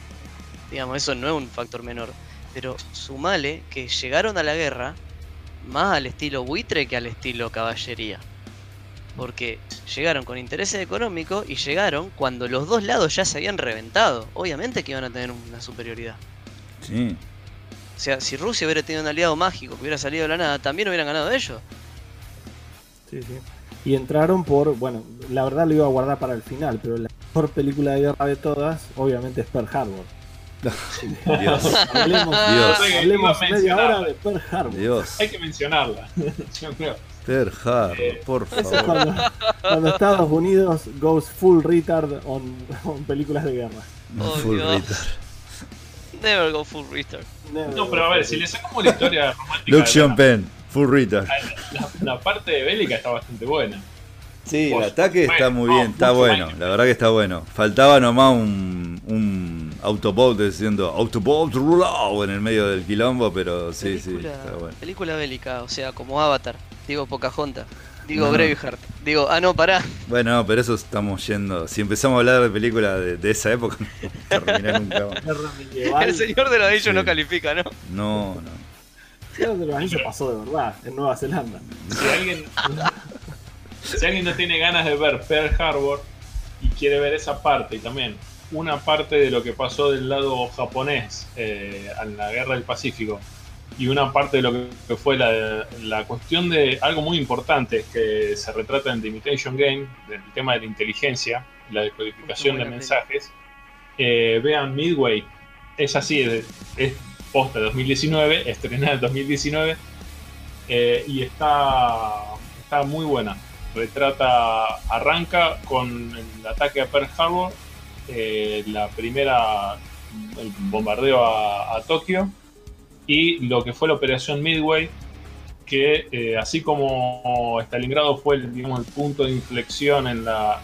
digamos, eso no es un factor menor. Pero sumale que llegaron a la guerra más al estilo buitre que al estilo caballería. Porque llegaron con intereses económicos y llegaron cuando los dos lados ya se habían reventado. Obviamente que iban a tener una superioridad. sí. O sea, si Rusia hubiera tenido un aliado mágico que hubiera salido de la nada, también hubieran ganado ellos. Sí, sí. Y entraron por, bueno, la verdad lo iba a guardar para el final, pero la mejor película de guerra de todas, obviamente es Pearl Harbor. Dios, Hablemos, Dios. media hora de Pearl Harbor. Dios. Hay que mencionarla. Yo creo. Pearl Harbor, Eh, por favor. cuando, cuando Estados Unidos goes full retard on, on películas de guerra. Oh, Full Dios. retard. Never go full. Never No, pero a ver, si le sacamos la historia romántica. Luke de Sean Penn, full retard. la, la parte bélica está bastante buena. Sí, el ataque está muy no, bien, está mucho bueno, la verdad que está bueno. Faltaba nomás un, un Autobot diciendo Autobot Rulao en el medio del quilombo, pero sí, sí, película, está bueno. película bélica, o sea, como Avatar. Digo Pocahontas. Digo No, no. Braveheart. Digo, ah, no, pará. Bueno, no, pero eso estamos yendo. Si empezamos a hablar de películas de, de esa época, no nunca más. El Señor de los Anillos Sí. no califica, ¿no? No, no. Guerra de los Anillos pasó de verdad, en Nueva Zelanda. Si alguien, si alguien no tiene ganas de ver Pearl Harbor y quiere ver esa parte y también una parte de lo que pasó del lado japonés eh, en la guerra del Pacífico, y una parte de lo que fue la, la, cuestión de algo muy importante que se retrata en The Imitation Game, del tema de la inteligencia, la decodificación de mensajes. Eh, vean Midway, es así, es, es posta 2019, estrenada en 2019, eh, y está, está muy buena. Retrata, arranca con el ataque a Pearl Harbor, eh, la primera, el bombardeo a, Tokio y lo que fue la operación Midway, que eh, así como Stalingrado fue el, digamos, el punto de inflexión en la,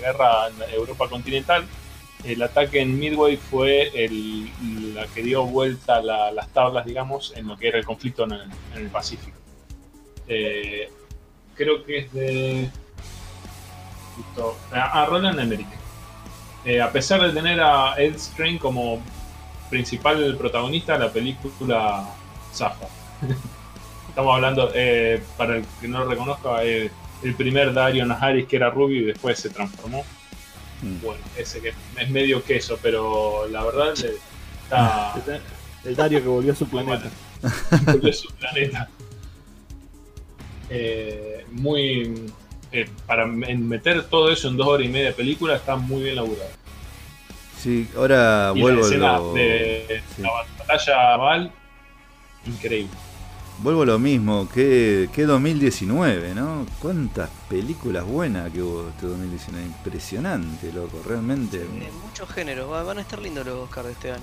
guerra en Europa continental, el ataque en Midway fue la que dio vuelta la, las tablas, digamos, en lo que era el conflicto en el, Pacífico. Eh, creo que es de. a Roland Emmerich. Eh, a pesar de tener a Ed Strain como principal protagonista, la película zafa. Estamos hablando, eh, para el que no lo reconozca, el primer Dario Naharis que era rubio y después se transformó. Mm. Bueno, ese que es medio queso, pero la verdad está. El Dario que volvió a su planeta. volvió a su planeta. Eh, muy. Eh, para meter todo eso en dos horas y media de película está muy bien laburado. Sí, ahora y vuelvo la escena lo... de la batalla Val, increíble. Vuelvo a lo mismo, que, que 2019, ¿no? Cuántas películas buenas que hubo este 2019. Impresionante, loco, realmente. De muchos géneros, va- van a estar lindos los Oscars de este año.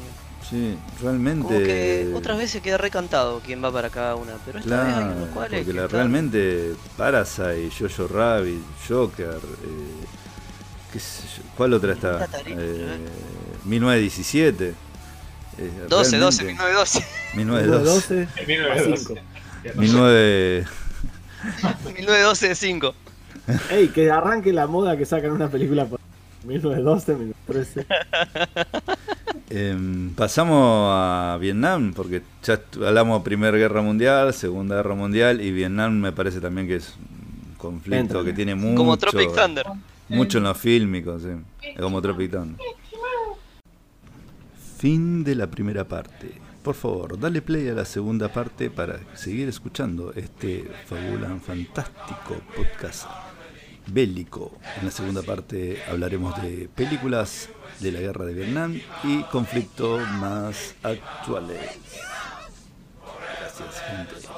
Sí, Como realmente. que otras veces queda recantado quién va para cada una, pero esta vez hay unos cuales porque que la- están- realmente Parasite, Jojo Rabbit, Joker, eh, qué sé yo, ¿cuál otra está? ¿eh? 1917. Eh, 12, 12, realmente- 1912. 1912. 12 En 1912. 19... 1912 de 5. Ey, que arranque la moda que sacan una película por 1912, 1913. Em, pasamos a Vietnam, porque ya hablamos Primera Guerra Mundial, Segunda Guerra Mundial, y Vietnam me parece también que es un conflicto Entra. que tiene mucho, Como Tropic Thunder. mucho en los fílmicos, sí, como Tropic Thunder. Fin de la primera parte. Por favor, dale play a la segunda parte para seguir escuchando este fabulan fantástico podcast bélico. En la segunda parte hablaremos de películas de la guerra de Vietnam y conflictos más actuales. Gracias, gente.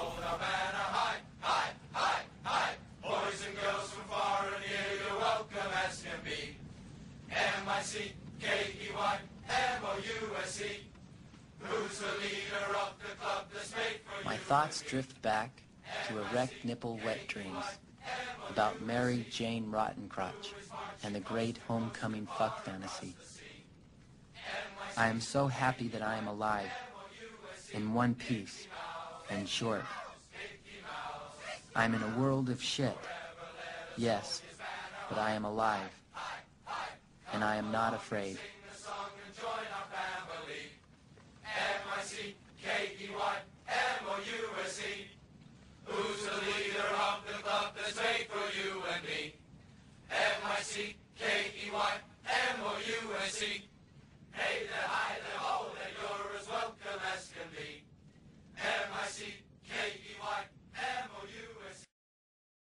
My thoughts drift back to erect nipple wet dreams about Mary Jane Rottencrotch and the great homecoming fuck fantasy. I am so happy that I am alive, in one piece and short. I'm in a world of shit. Yes, but I am alive. And I am not afraid join our family. M-I-C-K-E-Y-M-O-U-S-E. Who's the leader of the club that's made for you and me? M-I-C-K-E-Y-M-O-U-S-E. Hey there, hi there, ho there, you're as welcome as can be. M-I-C-K-E-Y-M-O-U-S-E.